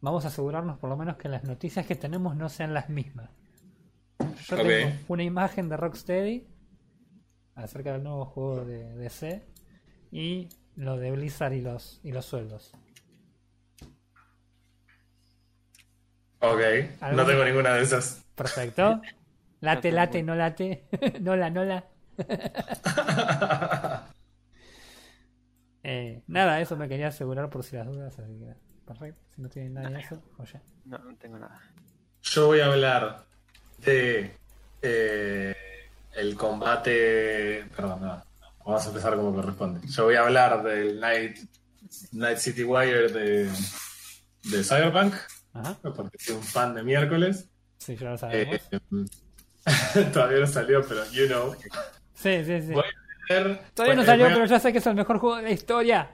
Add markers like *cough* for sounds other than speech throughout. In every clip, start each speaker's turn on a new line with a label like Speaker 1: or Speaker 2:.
Speaker 1: vamos a asegurarnos por lo menos que las noticias que tenemos no sean las mismas. Yo tengo una imagen de Rocksteady acerca del nuevo juego de DC y lo de Blizzard y los, y los sueldos.
Speaker 2: Ok, no tengo ninguna de esas.
Speaker 1: Perfecto. Late, late, no late. *laughs* nola, nola. *laughs* Eh, nada, eso me quería asegurar por si las dudas. Así que, perfecto. Si no tienen nada de eso, joya.
Speaker 3: No, no tengo nada.
Speaker 2: Yo voy a hablar de eh, el combate. Perdón, no. Vamos a empezar como corresponde. Yo voy a hablar del Night, Night City Wire de, de Cyberpunk,
Speaker 1: Ajá.
Speaker 2: porque soy un fan de miércoles.
Speaker 1: Sí, ya lo
Speaker 2: Eh,
Speaker 1: sabemos. *laughs*
Speaker 2: todavía no salió, pero you know.
Speaker 1: Sí, sí, sí.
Speaker 2: Voy a ver-
Speaker 1: Todavía no salió,
Speaker 2: a-
Speaker 1: pero ya sé que es el mejor juego de la historia.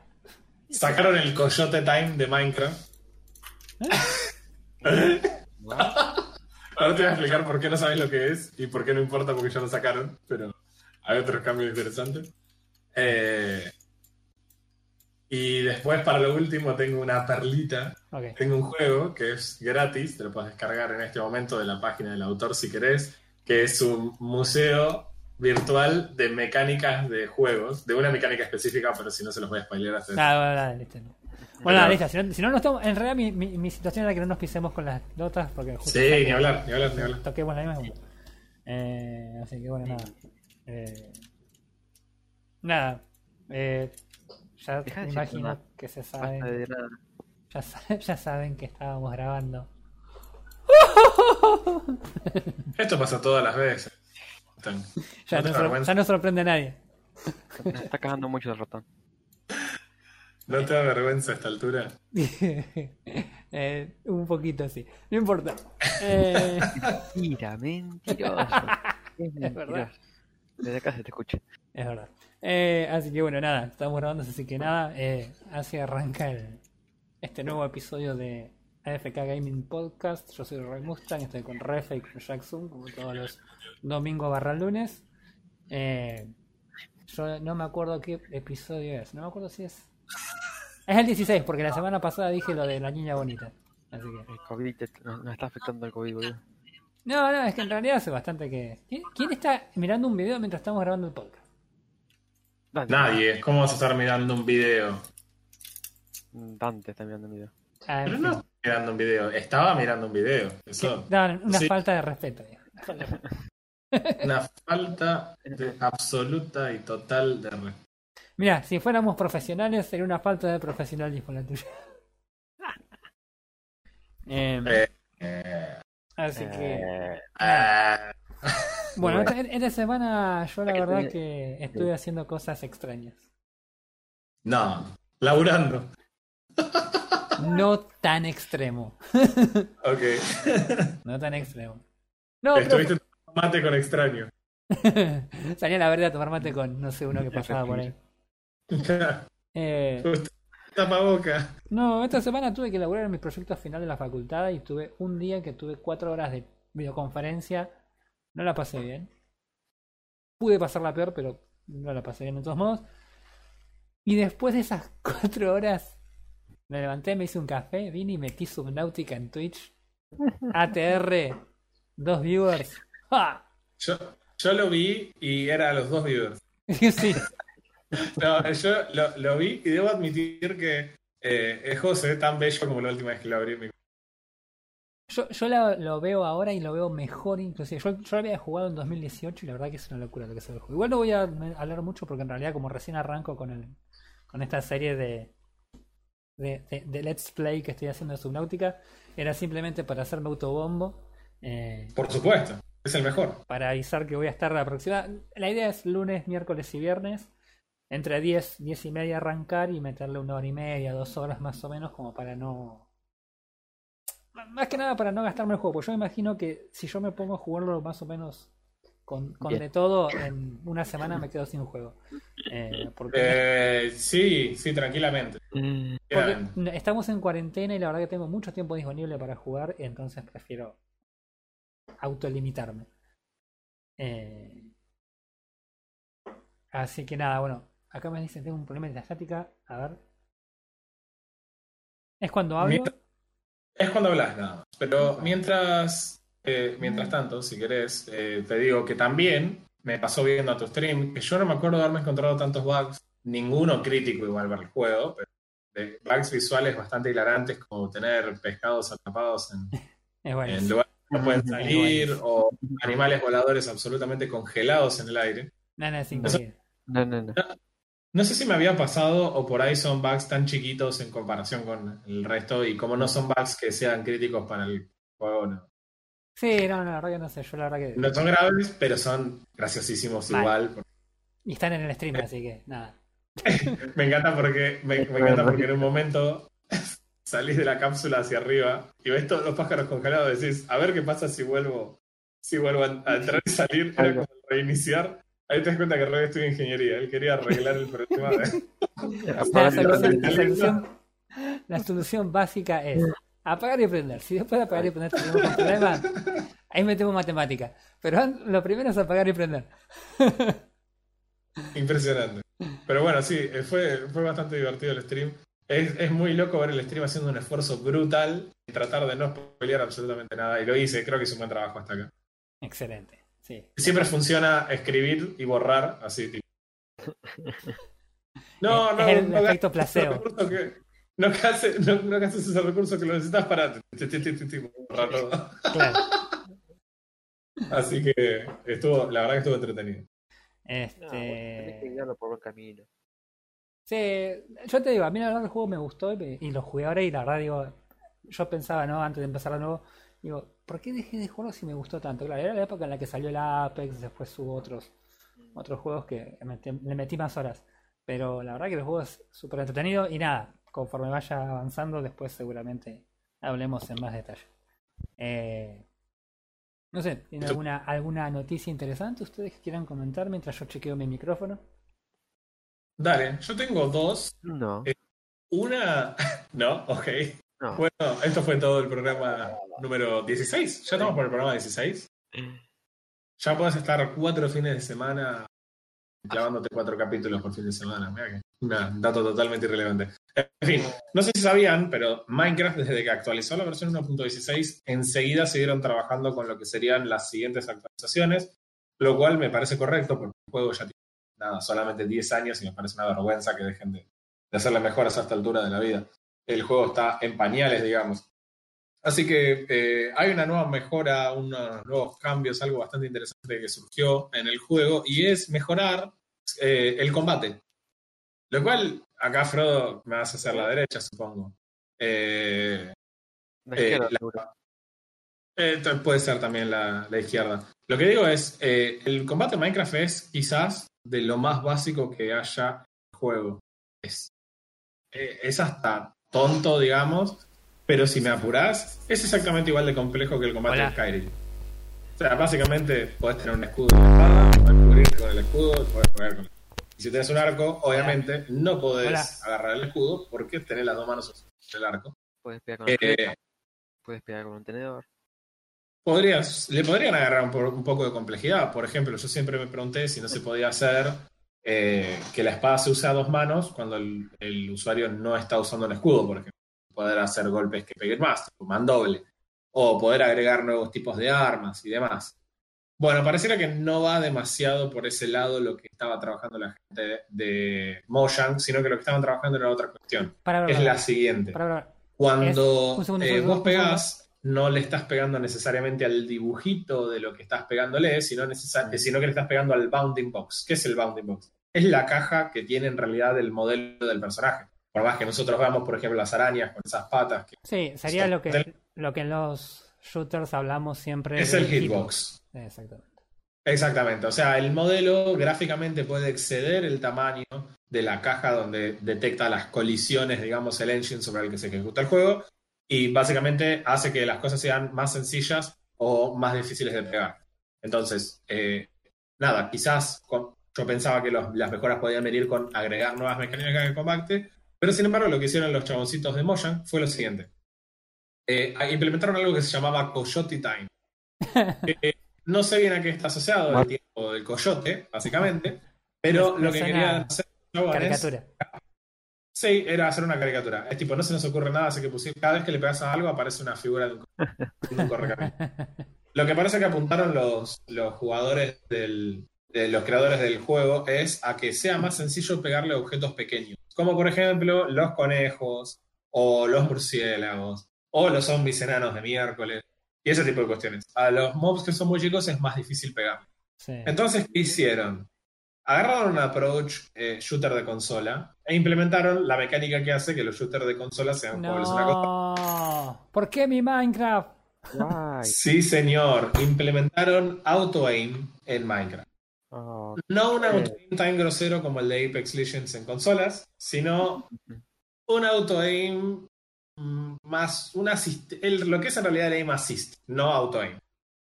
Speaker 2: Sacaron el Coyote Time de Minecraft. Ahora te voy a explicar por qué no sabes lo que es y por qué no importa porque ya lo sacaron, pero hay otros cambios interesantes. Eh, y después, para lo último, tengo una perlita. Tengo un juego que es gratis, te lo puedes descargar en este momento de la página del autor si querés, que es un museo virtual de mecánicas de juegos, de una mecánica específica, pero si no se los voy a spoilear hasta
Speaker 1: Ah, bueno, dale, listo. no. Bueno, dale, listo. Si no, si no, no estamos- en realidad mi, mi, mi situación era que no nos pisemos con las notas porque justo
Speaker 2: Sí, ni hablar, ni hablar, ni hablar.
Speaker 1: toquemos la misma. Eh, así que bueno, nada. Eh, nada. Eh, ya
Speaker 3: Deja
Speaker 1: me
Speaker 3: de
Speaker 1: imagino que se
Speaker 3: nada.
Speaker 1: Ya, *laughs* ya saben que estábamos grabando.
Speaker 2: Esto pasa todas las veces. *laughs*
Speaker 1: Ya
Speaker 2: ¿No
Speaker 1: ya sorprende a nadie.
Speaker 3: Está cagando mucho el ratón. *laughs*
Speaker 2: ¿No te da vergüenza a esta altura? *laughs*
Speaker 1: Eh, un poquito sí. No importa. Eh,
Speaker 3: Mentira, mentiroso. Es
Speaker 1: verdad.
Speaker 3: Desde acá se te escucha.
Speaker 1: Es verdad. Eh, así que bueno, nada, estamos grabando, así que nada, eh, así arranca el, este nuevo episodio de AFK Gaming Podcast. Yo soy Ray Mustang, estoy con Refe y con Jackson, como todos los domingos barra lunes. Eh, yo no me acuerdo qué episodio es, no me acuerdo si es... Es el 16, porque la semana pasada dije lo de la niña bonita. Así que...
Speaker 3: El COVID te- nos, nos está afectando el COVID, boludo.
Speaker 1: No, no, es que en realidad hace bastante que... ¿Quién, quién está mirando un video mientras estamos grabando el podcast?
Speaker 3: Dante,
Speaker 2: Nadie. ¿Cómo vas a estar mirando un video?
Speaker 3: Dante está mirando el video.
Speaker 1: Ah,
Speaker 2: Pero no mirando un video. Estaba mirando un video. Eso.
Speaker 1: No, una
Speaker 2: Sí.
Speaker 1: falta de respeto. *laughs* Una falta de
Speaker 2: absoluta y total de respeto.
Speaker 1: Mira, si fuéramos profesionales sería una falta de profesionalismo la tuya. Em,
Speaker 2: Eh, eh,
Speaker 1: así que,
Speaker 3: Eh,
Speaker 2: ah,
Speaker 1: bueno,
Speaker 2: bueno.
Speaker 1: esta, esta semana yo la verdad que estuve haciendo cosas extrañas.
Speaker 2: no. Laburando.
Speaker 1: No tan extremo.
Speaker 2: Ok. *laughs*
Speaker 1: No tan extremo. No, pero
Speaker 2: Estuviste tomando mate con extraño. *laughs*
Speaker 1: salí a la verdad a tomar mate con, no sé, uno que pasaba por ahí. *laughs* Eh,
Speaker 2: Tapaboca.
Speaker 1: No, esta semana tuve que elaborar mis proyectos finales de la facultad y tuve un día que tuve cuatro horas de videoconferencia. No la pasé bien. Pude pasarla peor, pero no la pasé bien de todos modos. Y después de esas cuatro horas, me levanté, me hice un café, vine y metí Subnautica en Twitch. *laughs* ATR, dos viewers. ¡Ja!
Speaker 2: Yo, yo lo vi y era a los dos viewers. *laughs*
Speaker 1: Sí,
Speaker 2: No, yo lo, lo vi y debo admitir que eh, el juego se ve tan bello como la última vez que lo abrí. en mi-
Speaker 1: Yo, yo la- lo veo ahora y lo veo mejor inclusive. Yo, yo lo había jugado en 2018 y la verdad que es una locura lo que se ve el juego. Igual no voy a hablar mucho porque en realidad como recién arranco con el con esta serie de, de, de- de Let's Play que estoy haciendo de Subnautica, era simplemente para hacerme autobombo, eh,
Speaker 2: Por supuesto, es el mejor.
Speaker 1: para avisar que voy a estar aproximadamente... La idea es lunes, miércoles y viernes, entre 10, 10 y media arrancar y meterle una hora y media, dos horas más o menos como para no... Más que nada para no gastarme el juego, porque yo me imagino que si yo me pongo a jugarlo más o menos con, de todo, en una semana me quedo sin juego. Eh, porque,
Speaker 2: Eh, sí, sí, tranquilamente.
Speaker 3: Mm,
Speaker 1: porque estamos en cuarentena y la verdad que tengo mucho tiempo disponible para jugar, y entonces prefiero autolimitarme. Eh, así que nada, bueno, acá me dicen tengo un problema de la estática, a ver. Es cuando hablo.
Speaker 2: Es cuando hablas nada más. Pero mientras, eh, mientras tanto, si querés, eh, te digo que también me pasó viendo a tu stream que yo no me acuerdo de haberme encontrado tantos bugs, ninguno crítico igual para el juego, pero de bugs visuales bastante hilarantes como tener pescados atrapados en, *laughs*
Speaker 1: Es bueno.
Speaker 2: en lugares que no pueden *laughs* salir
Speaker 1: bueno.
Speaker 2: o animales voladores absolutamente congelados en el aire.
Speaker 1: No, no, es increíble.
Speaker 3: No, no, no.
Speaker 2: No sé si me había pasado o por ahí son bugs tan chiquitos en comparación con el resto y como no son bugs que sean críticos para el juego, no.
Speaker 1: Sí, no, no, la verdad que no sé. Yo la verdad que.
Speaker 2: No son graves, pero son graciosísimos
Speaker 1: Vale.
Speaker 2: igual.
Speaker 1: Y están en el stream, así que nada. *laughs*
Speaker 2: Me encanta porque me, me encanta porque en un momento *laughs* salís de la cápsula hacia arriba y ves todos los pájaros congelados y decís, a ver qué pasa si vuelvo, si vuelvo a, a entrar y salir, era como reiniciar. Ahí te das cuenta que Rey estudia ingeniería, él quería arreglar el problema de...
Speaker 1: La
Speaker 3: Apagar y
Speaker 1: solución,
Speaker 3: prender.
Speaker 1: la solución- la solución básica es apagar y prender. Si después de apagar y prender tenemos un problema, ahí metemos matemática. Pero lo primero es apagar y prender.
Speaker 2: Impresionante. Pero bueno, sí, eh, fue, fue bastante divertido el stream. Es, es muy loco ver el stream haciendo un esfuerzo brutal y tratar de no spoilear absolutamente nada. Y lo hice, creo que hice un buen trabajo hasta acá.
Speaker 1: Excelente. Sí.
Speaker 2: Siempre funciona escribir y borrar así. tipo. No,
Speaker 1: Es
Speaker 2: no,
Speaker 1: el
Speaker 2: no
Speaker 1: efecto placebo.
Speaker 2: que- no gastes no, no ese recurso que lo necesitas para.
Speaker 1: Claro. *laughs*
Speaker 2: Así que estuvo, la verdad que estuvo entretenido.
Speaker 3: No, bueno, tenés que
Speaker 1: Este.
Speaker 3: guiarlo por buen camino.
Speaker 1: Sí, yo te digo, a mí la verdad el juego me gustó y, me- y lo jugué ahora y la verdad digo, yo pensaba, ¿no? Antes de empezar de nuevo, digo, ¿por qué dejé de jugarlo si me gustó tanto? Claro, era la época en la que salió el Apex, después hubo otros, otros juegos que metí- le metí más horas. Pero la verdad que el juego es súper entretenido y nada, conforme vaya avanzando, después seguramente hablemos en más detalle. Eh, no sé, ¿tiene alguna, alguna noticia interesante ustedes que quieran comentar mientras yo chequeo mi micrófono?
Speaker 2: Dale, yo tengo dos.
Speaker 3: No,
Speaker 2: Eh, Una, *laughs* no, ok.
Speaker 3: no.
Speaker 2: Bueno, esto fue todo el programa número 16. ¿Ya estamos por el programa 16? Ya puedes estar cuatro fines de semana clavándote cuatro capítulos por fin de semana. Mira que un dato totalmente irrelevante. En fin, no sé si sabían, pero Minecraft desde que actualizó la versión 1.16, enseguida siguieron trabajando con lo que serían las siguientes actualizaciones, lo cual me parece correcto porque el juego ya tiene nada, solamente 10 años y me parece una vergüenza que dejen de, de hacerle mejoras a esta altura de la vida. El juego está en pañales, digamos. Así que eh, hay una nueva mejora, unos nuevos cambios, algo bastante interesante que surgió en el juego y es mejorar eh, el combate. Lo cual, acá Frodo me vas a hacer la derecha, supongo. Eh,
Speaker 3: La izquierda,
Speaker 2: la- puede ser también la, la izquierda. Lo que digo es, el combate en Minecraft es quizás de lo más básico que haya en el juego. Es, es hasta tonto, digamos, pero si me apurás, es exactamente igual de complejo que el combate
Speaker 1: Hola.
Speaker 2: de Skyrim. O sea, básicamente podés tener un escudo y una espada, podés cubrirte con el escudo, podés pegar con Y si tenés un arco, obviamente no podés
Speaker 1: Hola.
Speaker 2: agarrar el escudo porque tenés las dos manos el arco.
Speaker 3: Puedes pegar con
Speaker 2: Eh,
Speaker 3: flecha, puedes pegar con un tenedor.
Speaker 2: Podrías, le podrían agarrar un poco de complejidad. Por ejemplo, yo siempre me pregunté si no se podía hacer eh, que la espada se use a dos manos cuando el, el usuario no está usando un escudo, por ejemplo. Poder hacer golpes que peguen más, tipo mandoble. O poder agregar nuevos tipos de armas y demás. Bueno, pareciera que no va demasiado por ese lado lo que estaba trabajando la gente de Mojang, sino que lo que estaban trabajando era otra cuestión.
Speaker 1: Para,
Speaker 2: Es la siguiente.
Speaker 1: para.
Speaker 2: Cuando
Speaker 1: Es- un segundo,
Speaker 2: eh, vos pegás, no le estás pegando necesariamente al dibujito de lo que estás pegándole, sino, necesar- sino que le estás pegando al bounding box. ¿Qué es el bounding box? Es la caja que tiene en realidad el modelo del personaje. Por más que nosotros veamos, por ejemplo, las arañas con esas patas, que
Speaker 1: Sí, sería lo que, lo que en los shooters hablamos siempre.
Speaker 2: es el hitbox.
Speaker 1: Exactamente.
Speaker 2: Exactamente, o sea, el modelo gráficamente puede exceder el tamaño de la caja donde detecta las colisiones, digamos, el engine sobre el que se ejecuta el juego y básicamente hace que las cosas sean más sencillas o más difíciles de pegar. Entonces, eh, nada, quizás con- yo pensaba que los- las mejoras podían venir con agregar nuevas mecánicas de combate, pero sin embargo lo que hicieron los chaboncitos de Mojang fue lo siguiente. Eh, implementaron algo que se llamaba Coyote Time. *laughs* Eh, no sé bien a qué está asociado el tiempo del coyote, básicamente, pero
Speaker 1: Me- me
Speaker 2: lo que querían hacer los
Speaker 1: Caricatura.
Speaker 2: Sí, era hacer una caricatura. Es tipo, no se nos ocurre nada, así que pusimos, cada vez que le pegas a algo aparece una figura de un, de un correcamino. *laughs* Lo que parece que apuntaron los, los jugadores del, de los creadores del juego es a que sea más sencillo pegarle objetos pequeños. Como por ejemplo los conejos, o los murciélagos, o los zombies enanos de miércoles, y ese tipo de cuestiones. A los mobs que son muy chicos es más difícil pegar.
Speaker 1: Sí.
Speaker 2: Entonces, ¿qué hicieron? Agarraron un approach eh, shooter de consola e implementaron la mecánica que hace que los shooters de consola sean jugables en la consola.
Speaker 1: No. ¿Por qué mi Minecraft?
Speaker 2: Sí, señor. Implementaron auto-aim en Minecraft.
Speaker 3: Oh,
Speaker 2: No un
Speaker 3: Eh.
Speaker 2: auto-aim tan grosero como el de Apex Legends en consolas, sino un auto-aim mm, más un assist, el- lo que es en realidad el aim assist, no auto-aim.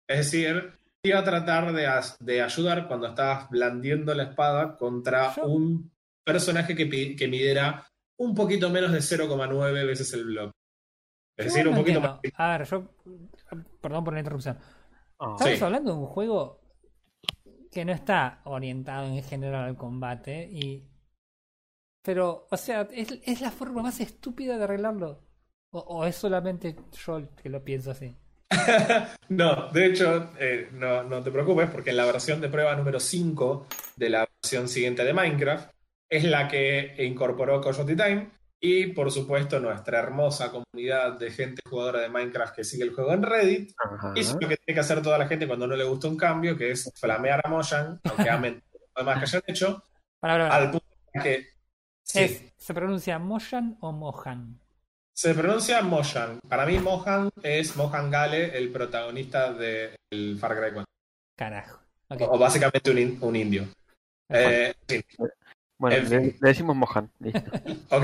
Speaker 2: Es decir, te iba a tratar de, as- de ayudar cuando estabas blandiendo la espada contra
Speaker 1: Yo-
Speaker 2: un personaje que, que midiera un poquito menos de 0,9 veces el block. Es
Speaker 1: Yo
Speaker 2: decir, un poquito
Speaker 1: entiendo.
Speaker 2: más.
Speaker 1: A ver, yo. Perdón por la interrupción.
Speaker 3: oh.
Speaker 1: Estamos
Speaker 2: Sí.
Speaker 1: hablando de un juego que no está orientado en general al combate y. Pero, o sea, es, es la forma más estúpida de arreglarlo. O, es solamente yo que lo pienso así. *laughs*
Speaker 2: No, de hecho, eh, no, no te preocupes porque en la versión de prueba número 5 de la versión siguiente de Minecraft es la que incorporó Coyote Time y por supuesto nuestra hermosa comunidad de gente jugadora de Minecraft que sigue el juego en Reddit
Speaker 3: Ajá.
Speaker 2: hizo lo que tiene que hacer toda la gente cuando no le gusta un cambio que es flamear a Mojang, aunque amen *laughs* lo demás que hayan hecho,
Speaker 1: Para, para,
Speaker 2: al punto de que sí,
Speaker 1: Es- ¿Se pronuncia Mojan o Mohan?
Speaker 2: se pronuncia Mojang. Para mí Mohan es Mohan Gale, el protagonista del Far Cry 4.
Speaker 1: Carajo. Ok.
Speaker 2: O básicamente un, in- un indio. Eh, sí,
Speaker 3: Bueno,
Speaker 2: en
Speaker 3: le,
Speaker 2: fin.
Speaker 3: le decimos Mohan. Listo. *laughs*
Speaker 2: ok,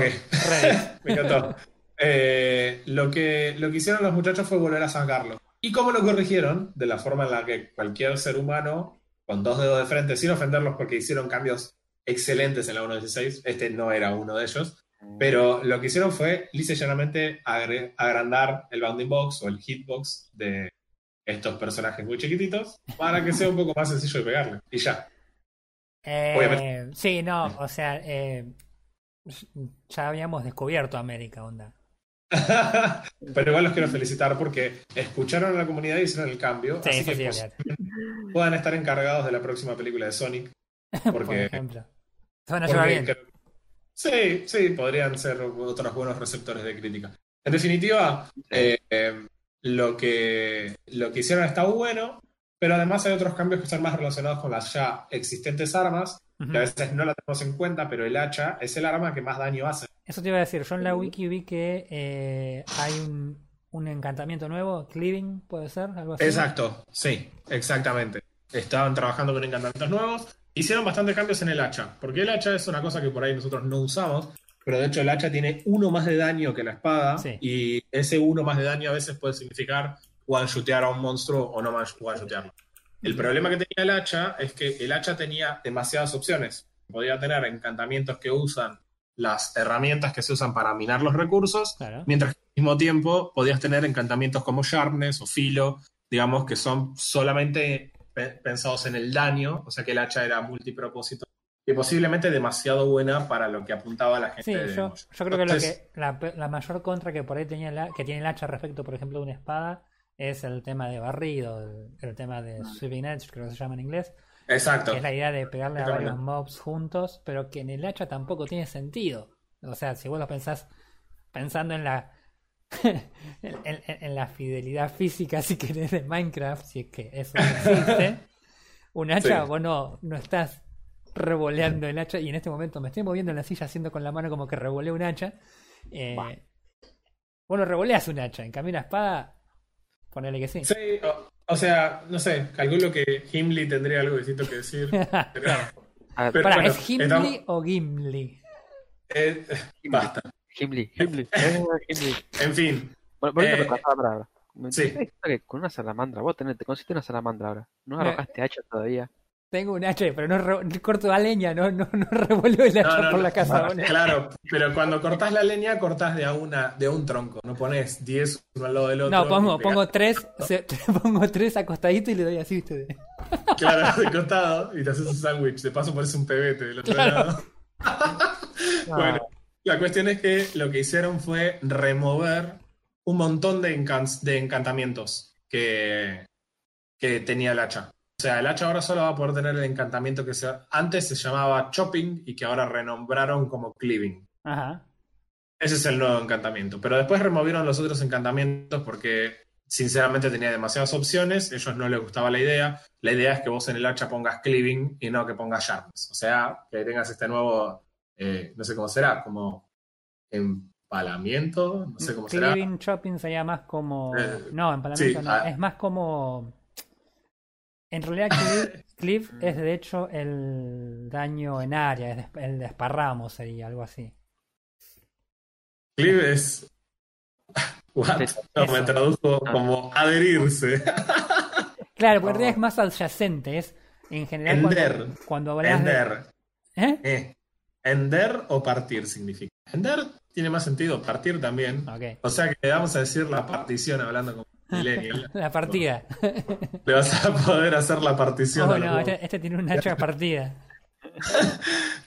Speaker 2: me encantó. Eh, lo, que, lo que hicieron los muchachos fue volver a sacarlo. ¿Y cómo lo corrigieron? De la forma en la que cualquier ser humano, con dos dedos de frente, sin ofenderlos porque hicieron cambios excelentes en la 1.16, este no era uno de ellos, pero lo que hicieron fue, lisa y llanamente, agrandar el bounding box o el hitbox de estos personajes muy chiquititos para que sea un poco más sencillo de pegarle. Y ya.
Speaker 1: Eh, sí, no, o sea, eh, ya habíamos descubierto América, onda. *laughs*
Speaker 2: Pero igual los quiero felicitar porque escucharon a la comunidad y hicieron el cambio.
Speaker 1: Sí,
Speaker 2: así que
Speaker 1: sí,
Speaker 2: puedan estar encargados de la próxima película de Sonic. *laughs*
Speaker 1: por
Speaker 2: Porque,
Speaker 1: ejemplo. Se van a llevar
Speaker 2: porque
Speaker 1: bien.
Speaker 2: creo- sí, sí, podrían ser otros buenos receptores de crítica. En definitiva, eh, eh, lo, que, lo que hicieron está bueno, pero además hay otros cambios que están más relacionados con las ya existentes armas,
Speaker 1: Ujú.
Speaker 2: que a veces no la tenemos en cuenta, pero el hacha es el arma que más daño hace.
Speaker 1: Eso te iba a decir. Yo en la wiki vi que eh, hay un, un encantamiento nuevo, Cleaving, puede ser, algo así.
Speaker 2: Exacto, sí, exactamente. Estaban trabajando con encantamientos nuevos. Hicieron bastantes cambios en el hacha, porque el hacha es una cosa que por ahí nosotros no usamos, pero de hecho el hacha tiene uno más de daño que la espada,
Speaker 1: Sí.
Speaker 2: y ese uno más de daño a veces puede significar one-shotear a un monstruo o no one-shotearlo. El problema que tenía el hacha es que el hacha tenía demasiadas opciones. Podía tener encantamientos que usan las herramientas que se usan para minar los recursos,
Speaker 1: Claro.
Speaker 2: Mientras que al mismo tiempo podías tener encantamientos como Sharpness o Filo, digamos que son solamente pe- pensados en el daño, o sea que el hacha era multipropósito y posiblemente demasiado buena para lo que apuntaba la gente.
Speaker 1: Sí,
Speaker 2: de
Speaker 1: yo, creo que, lo que la, mayor contra que por ahí tenía la, que tiene el hacha respecto, por ejemplo, de una espada es el tema de barrido, el, el tema de sweeping edge, creo que se llama en inglés,
Speaker 2: Exacto.
Speaker 1: que es la idea de pegarle a varios mobs juntos, pero que en el hacha tampoco tiene sentido. O sea, si vos lo pensás pensando en la *laughs* en, en- en la fidelidad física, si querés, de Minecraft, si es que eso existe, *laughs* un hacha,
Speaker 2: Sí.
Speaker 1: vos no, no estás revoleando el hacha, y en este momento me estoy moviendo en la silla haciendo con la mano como que revoleo un hacha. Eh,
Speaker 3: Bah.
Speaker 1: vos no revoleas un hacha, en cambio una espada, ponele que sí.
Speaker 2: Sí, o, o sea, no sé, calculo que Gimli tendría algo distinto que decir. *laughs* pero-
Speaker 3: A ver,
Speaker 2: Pero
Speaker 1: Pará,
Speaker 2: bueno,
Speaker 1: ¿es Gimli
Speaker 2: estamos-
Speaker 1: o Gimli?
Speaker 2: eh, basta.
Speaker 3: Gimli, Gimli. eh, Gimli. *laughs*
Speaker 2: En fin,
Speaker 3: Bueno, volviendo
Speaker 2: Eh,
Speaker 3: a la palabra
Speaker 2: sí.
Speaker 3: que con una salamandra, vos tenés, te consiste una salamandra ahora. No
Speaker 1: Me-
Speaker 3: arrojaste hacha todavía.
Speaker 1: Tengo un hacha, pero no, corto la leña, no, no, no *laughs* revuelvo el hacha
Speaker 2: No, no,
Speaker 1: por la casa.
Speaker 2: Claro, pero cuando cortás la leña, cortás de a una, de un tronco. No pones 10 uno al lado del otro.
Speaker 1: No, pongo, pongo tres, se- *laughs* pongo tres acostaditos y le doy así, ¿viste?
Speaker 2: Claro, *laughs* de costado y te haces un sándwich. De paso pones un pebete del otro
Speaker 1: Claro.
Speaker 2: lado. Bueno, La cuestión es que lo que hicieron fue remover un montón de, encan- de encantamientos que, que tenía el hacha. O sea, el hacha ahora solo va a poder tener el encantamiento que se, antes se llamaba Chopping y que ahora renombraron como Cleaving.
Speaker 1: Ajá.
Speaker 2: Ese es el nuevo encantamiento. Pero después removieron los otros encantamientos porque, sinceramente, tenía demasiadas opciones. A ellos no les gustaba la idea. La idea es que vos en el hacha pongas cleaving y no que pongas sharpness. O sea, que tengas este nuevo, eh, no sé cómo será, como empalamiento, no sé cómo será.
Speaker 1: Cleaving Chopping sería más como.
Speaker 2: Eh,
Speaker 1: no, empalamiento
Speaker 2: sí,
Speaker 1: no.
Speaker 2: ah.
Speaker 1: Es más como. En realidad, cleave, *laughs* cleave es de hecho el daño en área, el desparramo sería algo así.
Speaker 2: Cleave es. *laughs* What? No, me tradujo
Speaker 3: Ah.
Speaker 2: como adherirse. *laughs*
Speaker 1: Claro, porque en
Speaker 3: Oh.
Speaker 1: realidad es más adyacente, es en general cuando,
Speaker 2: Ender.
Speaker 1: cuando hablas de.
Speaker 2: Ender.
Speaker 1: ¿Eh?
Speaker 2: Eh. Ender o partir significa. Ender tiene más sentido, partir también.
Speaker 1: Ok.
Speaker 2: O sea que le vamos a decir la partición hablando como millennial. *laughs*
Speaker 1: La partida. *laughs*
Speaker 2: Le vas a poder hacer la partición
Speaker 1: Oh, no, este, este tiene un hacha partida. *laughs*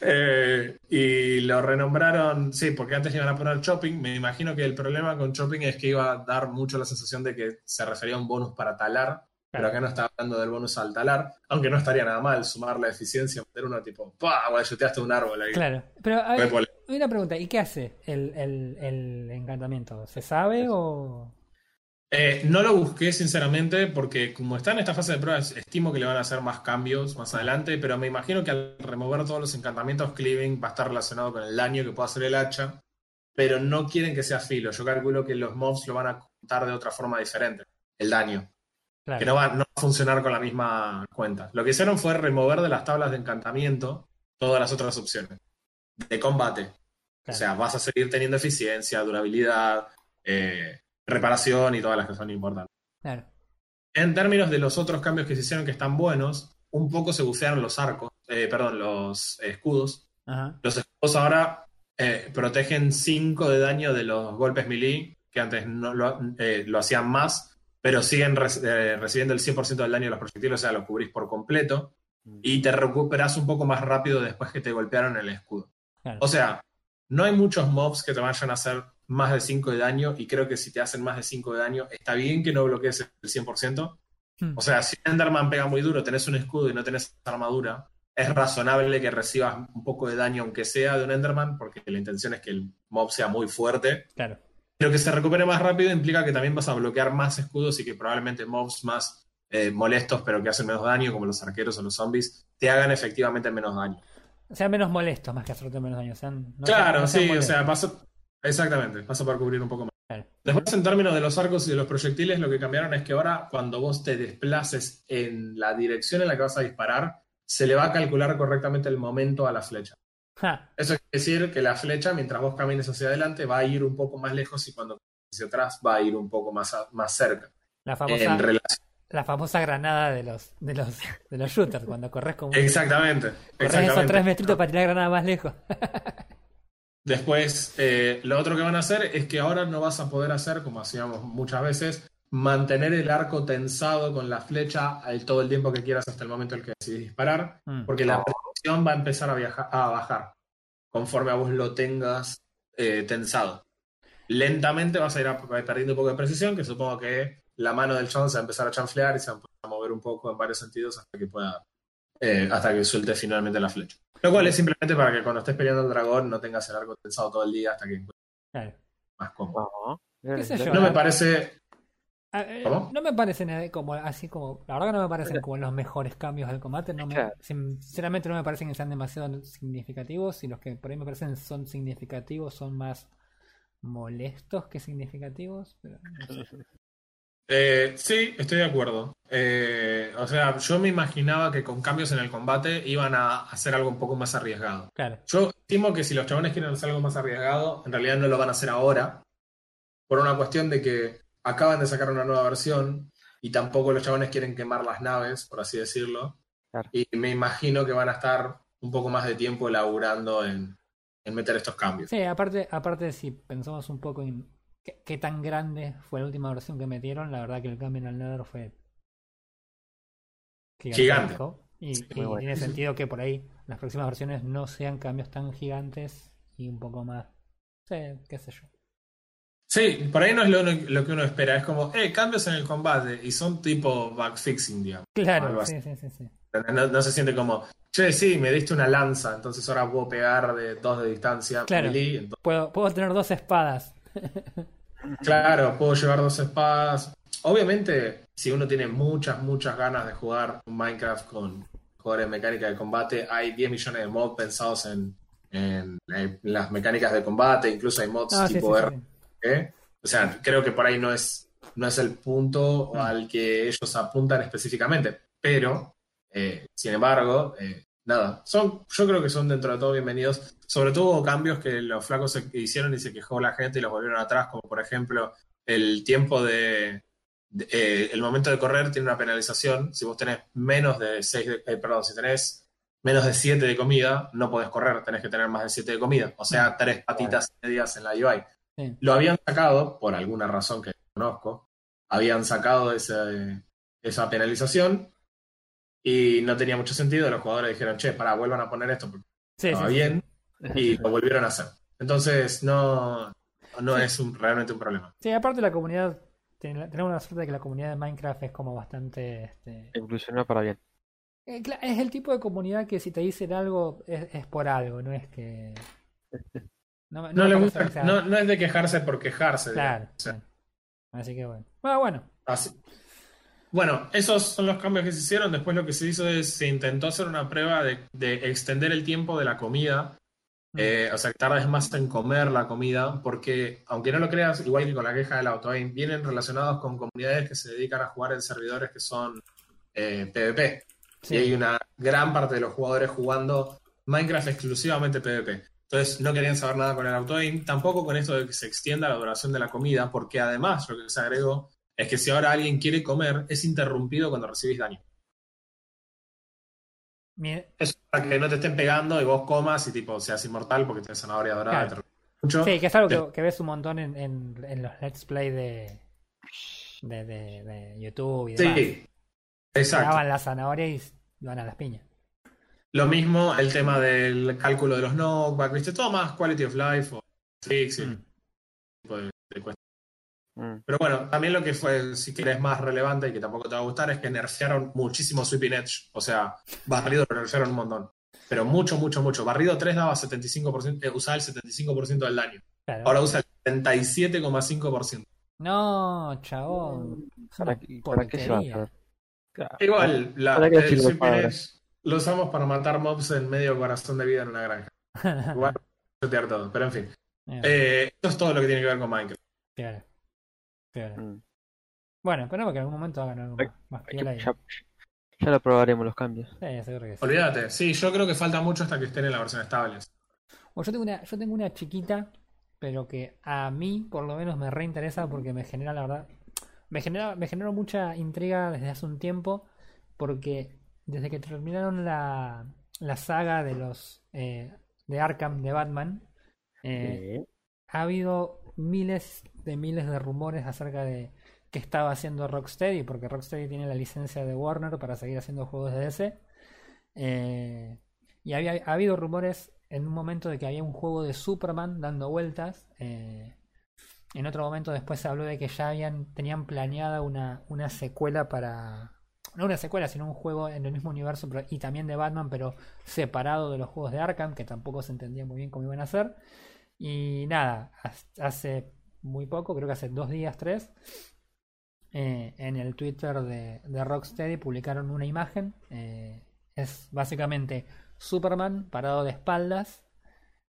Speaker 2: Eh, y lo renombraron, sí, porque antes iban a poner Chopping. Me imagino que el problema con Chopping es que iba a dar mucho la sensación de que se refería a un bonus para talar. Pero acá no está hablando del bonus al talar, aunque no estaría nada mal sumar la eficiencia, meter uno tipo, ¡pah! Guayoteaste un árbol ahí.
Speaker 1: Claro. Pero ver,
Speaker 2: pole-
Speaker 1: una pregunta, ¿y qué hace el, el, el encantamiento? ¿Se sabe o.?
Speaker 2: Eh, no lo busqué sinceramente porque como está en esta fase de pruebas, estimo que le van a hacer más cambios más adelante, pero me imagino que al remover todos los encantamientos, cleaving va a estar relacionado con el daño que pueda hacer el hacha, pero no quieren que sea filo. Yo calculo que los mobs lo van a contar de otra forma diferente, el daño,
Speaker 1: Claro.
Speaker 2: que no va, no va a funcionar con la misma cuenta. Lo que hicieron fue remover de las tablas de encantamiento todas las otras opciones de combate. O sea, vas a seguir teniendo eficiencia, durabilidad, eh, reparación y todas las que son importantes.
Speaker 1: Claro.
Speaker 2: En términos de los otros cambios que se hicieron que están buenos, un poco se bucearon los arcos, eh, perdón, los escudos.
Speaker 1: Ajá.
Speaker 2: Los escudos ahora eh, protegen 5 de daño de los golpes melee, que antes no lo, eh, lo hacían más, pero siguen re- recibiendo el 100% del daño de los proyectiles, o sea, los cubrís por completo, y te recuperas un poco más rápido después que te golpearon el escudo.
Speaker 1: Claro.
Speaker 2: O sea, no hay muchos mobs que te vayan a hacer más de 5 de daño y creo que si te hacen más de 5 de daño, está bien que no bloquees el 100%.
Speaker 1: Hmm.
Speaker 2: O sea, si Enderman pega muy duro, tenés un escudo y no tenés armadura, es razonable que recibas un poco de daño, aunque sea de un Enderman, porque la intención es que el mob sea muy fuerte.
Speaker 1: Claro.
Speaker 2: Pero que se recupere más rápido implica que también vas a bloquear más escudos y que probablemente mobs más eh, molestos, pero que hacen menos daño, como los arqueros o los zombies, te hagan efectivamente menos daño.
Speaker 1: Sean menos molestos más que hacerte menos daño. No
Speaker 2: Claro,
Speaker 1: sean- no sean
Speaker 2: sí, o sea, paso, exactamente, paso para cubrir un poco más.
Speaker 1: Claro.
Speaker 2: Después, en términos de los arcos y de los proyectiles, lo que cambiaron es que ahora, cuando vos te desplaces en la dirección en la que vas a disparar, se le va a calcular correctamente el momento a la flecha.
Speaker 1: Ja,
Speaker 2: Eso quiere decir que la flecha, mientras vos camines hacia adelante, va a ir un poco más lejos y cuando camines hacia atrás va a ir un poco más, a- más cerca.
Speaker 1: la famosa,
Speaker 2: En relación.
Speaker 1: la famosa granada de los, de los, de los shooters, cuando corres como
Speaker 2: Exactamente.
Speaker 1: corres esos
Speaker 2: exactamente.
Speaker 1: tres metritos para tirar granada más lejos. *laughs*
Speaker 2: Después, eh, lo otro que van a hacer es que ahora no vas a poder hacer, como hacíamos muchas veces, mantener el arco tensado con la flecha el- todo el tiempo que quieras hasta el momento en el que decidís disparar,
Speaker 1: Mm.
Speaker 2: porque la precisión va a empezar a, viajar, a bajar conforme a vos lo tengas eh, tensado. Lentamente vas a ir a- perdiendo un poco de precisión, que supongo que la mano del chabón se va a empezar a chanflear y se va a mover un poco en varios sentidos hasta que pueda, eh, hasta que suelte finalmente la flecha. Lo cual es simplemente para que cuando estés peleando al dragón no tengas el arco tensado todo el día hasta que encuentres
Speaker 1: Claro.
Speaker 2: más cómodo.
Speaker 3: No.
Speaker 1: ¿Qué sé yo?
Speaker 2: No me parece. ¿Cómo?
Speaker 1: No me parecen como así como. La verdad que no me parecen como los mejores cambios del combate. No me, sinceramente no me parecen que sean demasiado significativos. Y los que por ahí me parecen son significativos son más molestos que significativos. Pero no sé. *laughs*
Speaker 2: Eh, sí, estoy de acuerdo. Eh, o sea, yo me imaginaba que con cambios en el combate iban a hacer algo un poco más arriesgado.
Speaker 1: Claro,
Speaker 2: Yo estimo que si los chabones quieren hacer algo más arriesgado, en realidad no lo van a hacer ahora, por una cuestión de que acaban de sacar una nueva versión y tampoco los chabones quieren quemar las naves, por así decirlo.
Speaker 3: Claro.
Speaker 2: Y me imagino que van a estar un poco más de tiempo elaborando en, en meter estos cambios.
Speaker 1: Sí, aparte, aparte si pensamos un poco en qué, qué tan grande fue la última versión que metieron, la verdad que el cambio en el Nether fue gigantesco. Y,
Speaker 2: Sí,
Speaker 1: y
Speaker 3: muy bueno.
Speaker 1: tiene sentido que por ahí las próximas versiones no sean cambios tan gigantes y un poco más Sí, qué sé yo.
Speaker 2: Sí, por ahí no es lo, lo que uno espera. Es como, eh, cambios en el combate. Y son tipo backfixing, digamos.
Speaker 1: Claro, sí, sí, sí, sí.
Speaker 2: No, no se siente como, che, sí, me diste una lanza, entonces ahora puedo pegar de dos de distancia.
Speaker 1: Claro.
Speaker 2: melee, entonces-
Speaker 1: Puedo, puedo tener dos espadas. *laughs*
Speaker 2: claro, puedo llevar dos espadas. Obviamente, si uno tiene muchas, muchas ganas de jugar Minecraft con jugadores de mecánica de combate, hay 10 millones de mods pensados en, en- en las mecánicas de combate, incluso hay mods
Speaker 1: Ah, sí, sí,
Speaker 2: tipo
Speaker 1: sí,
Speaker 2: R. O sea, creo que por ahí no es, no es el punto al que ellos apuntan específicamente, pero, eh, sin embargo, eh, nada, son, yo creo que son dentro de todo bienvenidos, sobre todo cambios que los flacos se hicieron y se quejó la gente y los volvieron atrás, como por ejemplo el tiempo de, de- eh, el momento de correr tiene una penalización, si vos tenés menos de 6, perdón, si tenés menos de 7 de comida, no podés correr, tenés que tener más de 7 de comida, o sea, tres patitas medias en la UI.
Speaker 1: Sí.
Speaker 2: Lo habían sacado, por alguna razón que conozco, habían sacado ese- esa penalización y no tenía mucho sentido. Los jugadores dijeron, che, pará, vuelvan a poner esto porque
Speaker 1: Sí,
Speaker 2: estaba
Speaker 1: sí, sí.
Speaker 2: bien y lo volvieron a hacer. Entonces, no, no es un- realmente un problema.
Speaker 1: Sí, aparte la comunidad, ten- tenemos la suerte de que la comunidad de Minecraft es como bastante... Este,
Speaker 3: Evolucionó para bien.
Speaker 1: eh, es el tipo de comunidad que si te dicen algo es, es por algo, no es que... *laughs* No,
Speaker 2: le gusta, no, no es de quejarse por quejarse.
Speaker 1: Claro.
Speaker 2: O sea.
Speaker 1: Así que bueno. Bueno, bueno.
Speaker 2: así. Bueno, esos son los cambios que se hicieron. Después lo que se hizo es, se intentó hacer una prueba de, de extender el tiempo de la comida
Speaker 1: Mm.
Speaker 2: Eh, o sea, que tardes más en comer la comida, porque aunque no lo creas, igual que con la queja del auto, vienen relacionados con comunidades que se dedican a jugar en servidores que son eh, PvP.
Speaker 1: Sí.
Speaker 2: Y hay una gran parte de los jugadores jugando Minecraft exclusivamente PvP. Entonces no querían saber nada con el auto tampoco con esto de que se extienda la duración de la comida, porque además lo que se agregó es que si ahora alguien quiere comer, es interrumpido cuando recibís daño.
Speaker 1: Mi-
Speaker 2: Es para que no te estén pegando y vos comas y tipo seas inmortal porque tenés zanahoria dorada.
Speaker 1: Claro.
Speaker 2: mucho.
Speaker 1: Sí, que es algo que, que ves un montón en, en, en los let's play de, de, de, de YouTube y demás.
Speaker 2: Sí, exacto.
Speaker 1: Clavan la zanahoria y van a las piñas.
Speaker 2: Lo mismo el tema del cálculo de los knockback, ¿viste? Todo más quality of life o y
Speaker 1: Mm.
Speaker 2: ese tipo de, de cuestiones.
Speaker 3: Mm.
Speaker 2: Pero bueno, también lo que fue, si quieres, más relevante y que tampoco te va a gustar es que nerfearon muchísimo Sweeping Edge. O sea, barrido lo nerfearon un montón. Pero mucho, mucho, mucho. Barrido 3 daba 75%, eh, usaba el 75% del daño.
Speaker 1: Claro.
Speaker 2: Ahora usa el 77,5%.
Speaker 1: No, chabón.
Speaker 3: ¿Para, qué- para qué se va a? Claro.
Speaker 2: Igual, la,
Speaker 3: ¿Para qué
Speaker 2: el
Speaker 3: sirve
Speaker 2: Sweeping Edge lo usamos para matar mobs en medio corazón de vida en una granja. *laughs* Igual, todo. Pero en fin.
Speaker 1: Eh,
Speaker 2: Eh, esto es todo lo que tiene que ver con Minecraft.
Speaker 1: claro.
Speaker 3: Mm.
Speaker 1: Bueno, esperemos que en algún momento hagan algo más, más piola y-
Speaker 3: ya, ya lo probaremos los cambios.
Speaker 1: Sí, seguro que sí.
Speaker 2: Olvídate. Sí, yo creo que falta mucho hasta que estén en la versión estable.
Speaker 1: Bueno, yo tengo una, yo tengo una chiquita, pero que a mí por lo menos me reinteresa porque me genera, la verdad, me genera, me generó mucha intriga desde hace un tiempo, porque desde que terminaron la, la saga de los eh, de Arkham de Batman, eh,
Speaker 3: Sí.
Speaker 1: ha habido miles de miles de rumores acerca de qué estaba haciendo Rocksteady, porque Rocksteady tiene la licencia de Warner para seguir haciendo juegos de DC. Eh, y había ha habido rumores en un momento de que había un juego de Superman dando vueltas. eh, en otro momento después se habló de que ya habían tenían planeada una, una secuela para no una secuela, sino un juego en el mismo universo y también de Batman, pero separado de los juegos de Arkham, que tampoco se entendía muy bien cómo iban a hacer. Y nada, hace muy poco, creo que hace dos días, tres, eh, en el Twitter de, de Rocksteady publicaron una imagen. eh, es básicamente Superman parado de espaldas,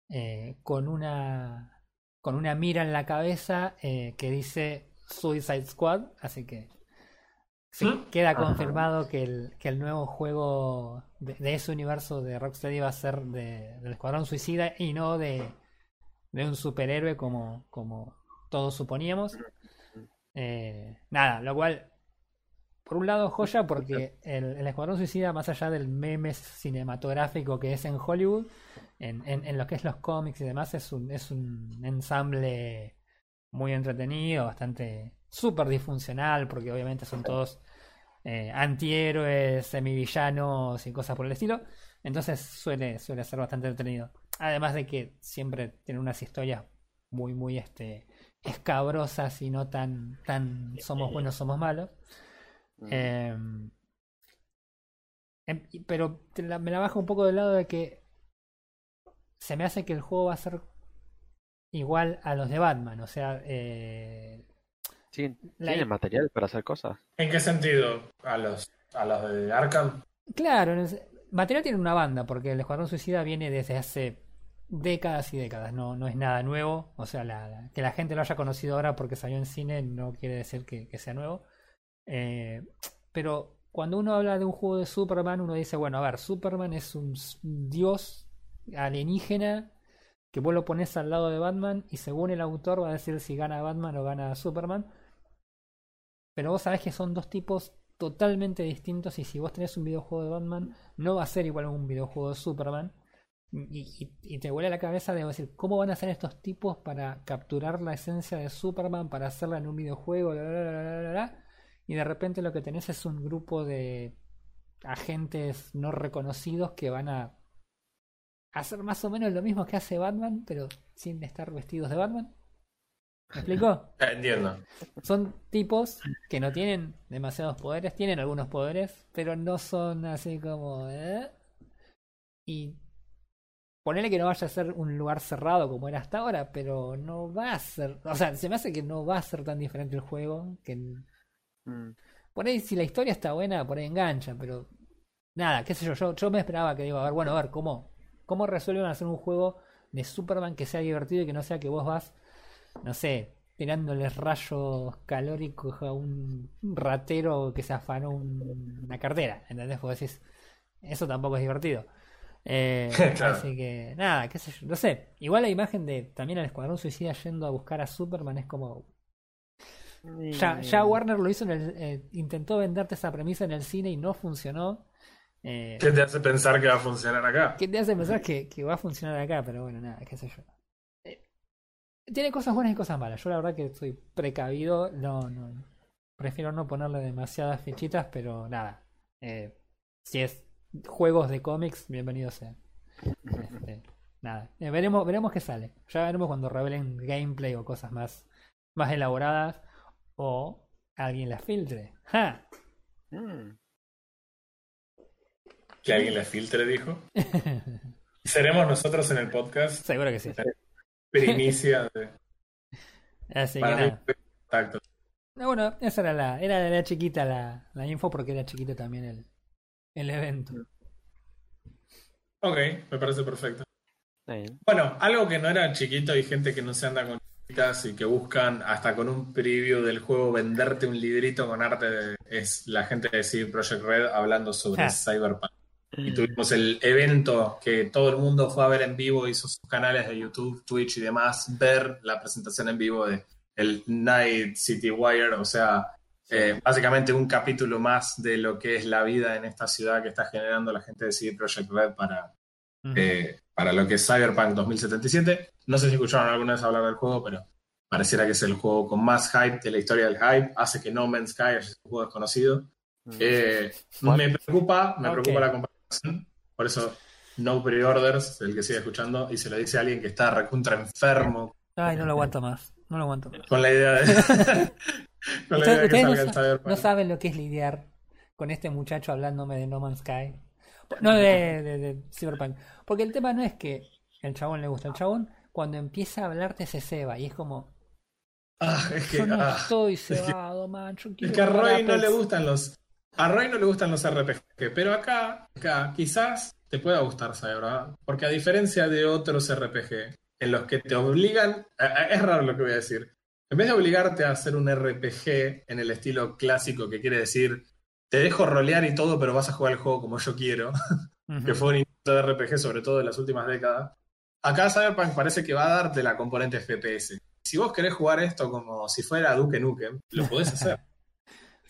Speaker 1: eh, con una con una mira en la cabeza que dice Suicide Squad, así que sí,
Speaker 2: ¿Mm?
Speaker 1: queda confirmado que el, que el nuevo juego de, de ese universo de Rocksteady va a ser de, del Escuadrón Suicida y no de, de un superhéroe como, como todos suponíamos. Eh, nada, lo cual, por un lado, joya porque el, el Escuadrón Suicida, más allá del meme cinematográfico que es en Hollywood, en, en, en lo que es los cómics y demás, es un, es un ensamble muy entretenido, bastante súper disfuncional, porque obviamente son todos eh, antihéroes, semivillanos y cosas por el estilo. Entonces suele, suele ser bastante entretenido. Además de que siempre tiene unas historias muy, muy este, escabrosas y no tan, tan somos buenos, somos malos.
Speaker 3: Mm.
Speaker 1: Eh, em- y- pero la- me la bajo un poco del lado de que se me hace que el juego va a ser igual a los de Batman. O sea, eh,
Speaker 3: ¿Tienen,
Speaker 1: la-
Speaker 3: tienen material para hacer cosas?
Speaker 2: ¿En qué sentido? ¿A los, a los de Arkham?
Speaker 1: claro, en el- material tiene una banda, porque el Escuadrón Suicida viene desde hace décadas y décadas. No, no es nada nuevo. O sea, la- que la gente lo haya conocido ahora porque salió en cine no quiere decir que, sea nuevo. Eh, pero cuando uno habla de un juego de Superman, uno dice, bueno, a ver, Superman es un dios alienígena que vos lo pones al lado de Batman y según el autor va a decir si gana Batman o gana Superman. Pero vos sabés que son dos tipos totalmente distintos y si vos tenés un videojuego de Batman no va a ser igual a un videojuego de Superman. Y, te vuela la cabeza de decir, ¿cómo van a hacer estos tipos para capturar la esencia de Superman, para hacerla en un videojuego? Y de repente lo que tenés es un grupo de agentes no reconocidos que van a hacer más o menos lo mismo que hace Batman, pero sin estar vestidos de Batman. ¿Me explico?
Speaker 2: Eh, Entiendo.
Speaker 1: Son tipos que no tienen demasiados poderes, tienen algunos poderes, pero no son así como... ¿eh? Y ponele que no vaya a ser un lugar cerrado como era hasta ahora, pero no va a ser... O sea, se me hace que no va a ser tan diferente el juego, que
Speaker 3: Mm.
Speaker 1: por ahí si la historia está buena, por ahí engancha, pero nada, qué sé yo, yo, yo me esperaba que digo, a ver, bueno, a ver, ¿cómo, cómo resuelven hacer un juego de Superman que sea divertido y que no sea que vos vas, no sé, tirándoles rayos calóricos a un ratero que se afanó un- una cartera, ¿entendés? Vos decís, eso tampoco es divertido. Eh, *laughs*
Speaker 2: Claro.
Speaker 1: Así que, nada, qué sé yo, no sé. Igual la imagen de también al Escuadrón Suicida yendo a buscar a Superman es como, ya, ya Warner lo hizo en el, eh, intentó venderte esa premisa en el cine y no funcionó. Eh,
Speaker 2: ¿Qué te hace pensar que va a funcionar acá?
Speaker 1: ¿Qué te hace pensar que, que va a funcionar acá? Pero bueno, nada, qué sé yo. Eh, tiene cosas buenas y cosas malas. Yo la verdad que estoy precavido. No, no. Prefiero no ponerle demasiadas fichitas, pero nada. Eh, si es juegos de cómics, bienvenido sea. Este, nada. Eh, veremos, veremos qué sale. Ya veremos cuando revelen gameplay o cosas más, más elaboradas. O alguien las filtre. ¡Ja!
Speaker 3: Mm.
Speaker 2: Que alguien le filtre, dijo. *laughs* Seremos nosotros en el podcast
Speaker 1: Seguro que sí.
Speaker 2: Primicia de... *laughs*
Speaker 1: Así que
Speaker 2: Para mí,
Speaker 1: nada.
Speaker 2: Exacto.
Speaker 1: No, bueno, esa era la, era, era chiquita la, la info porque era chiquito también el, el evento.
Speaker 2: Ok, me parece perfecto. Bueno, algo que no era chiquito y gente que no se anda con chicas y que buscan hasta con un preview del juego venderte un librito con arte de- es la gente de CD Projekt Red hablando sobre
Speaker 1: Ah.
Speaker 2: Cyberpunk. Y tuvimos el evento que todo el mundo fue a ver en vivo, hizo sus canales de YouTube, Twitch y demás, ver la presentación en vivo de el Night City Wire, o sea, eh, básicamente un capítulo más de lo que es la vida en esta ciudad que está generando la gente de CD Projekt Red para, eh, para lo que es Cyberpunk 2077. No sé si escucharon alguna vez hablar del juego, pero pareciera que es el juego con más hype de la historia del hype. Hace que No Man's Sky es un juego desconocido.
Speaker 3: Mm.
Speaker 2: Eh, me preocupa, me
Speaker 1: Ok.
Speaker 2: preocupa la comparación. Por eso, no pre-orders, el que sigue escuchando, y se lo dice a alguien que está recontra enfermo
Speaker 1: Ay, no lo aguanto más. No lo aguanto más.
Speaker 2: con la idea de, *laughs* con la idea de que
Speaker 1: no,
Speaker 2: salga el
Speaker 1: sa-
Speaker 2: Cyberpunk.
Speaker 1: no saben lo que es lidiar con este muchacho hablándome de No Man's Sky. No, de, de, de Cyberpunk. Porque el tema no es que el chabón le gusta. El chabón, cuando empieza a hablarte, se ceba. Y es como,
Speaker 2: Ah, es que,
Speaker 1: yo no
Speaker 2: ah,
Speaker 1: estoy *laughs*
Speaker 2: que-
Speaker 1: cebado, man. Yo
Speaker 2: Es
Speaker 1: quiero
Speaker 2: que a Roy no
Speaker 1: Apex".
Speaker 2: le gustan los. A Roy no le gustan los RPG, pero acá, acá quizás te pueda gustar Cyberpunk, porque a diferencia de otros RPG en los que te obligan, es raro lo que voy a decir, en vez de obligarte a hacer un RPG en el estilo clásico que quiere decir te dejo rolear y todo, pero vas a jugar el juego como yo quiero, *laughs* que fue un intento de RPG sobre todo de las últimas décadas, acá Cyberpunk parece que va a darte la componente FPS. Si vos querés jugar esto como si fuera Duke Nukem, lo podés hacer. *laughs*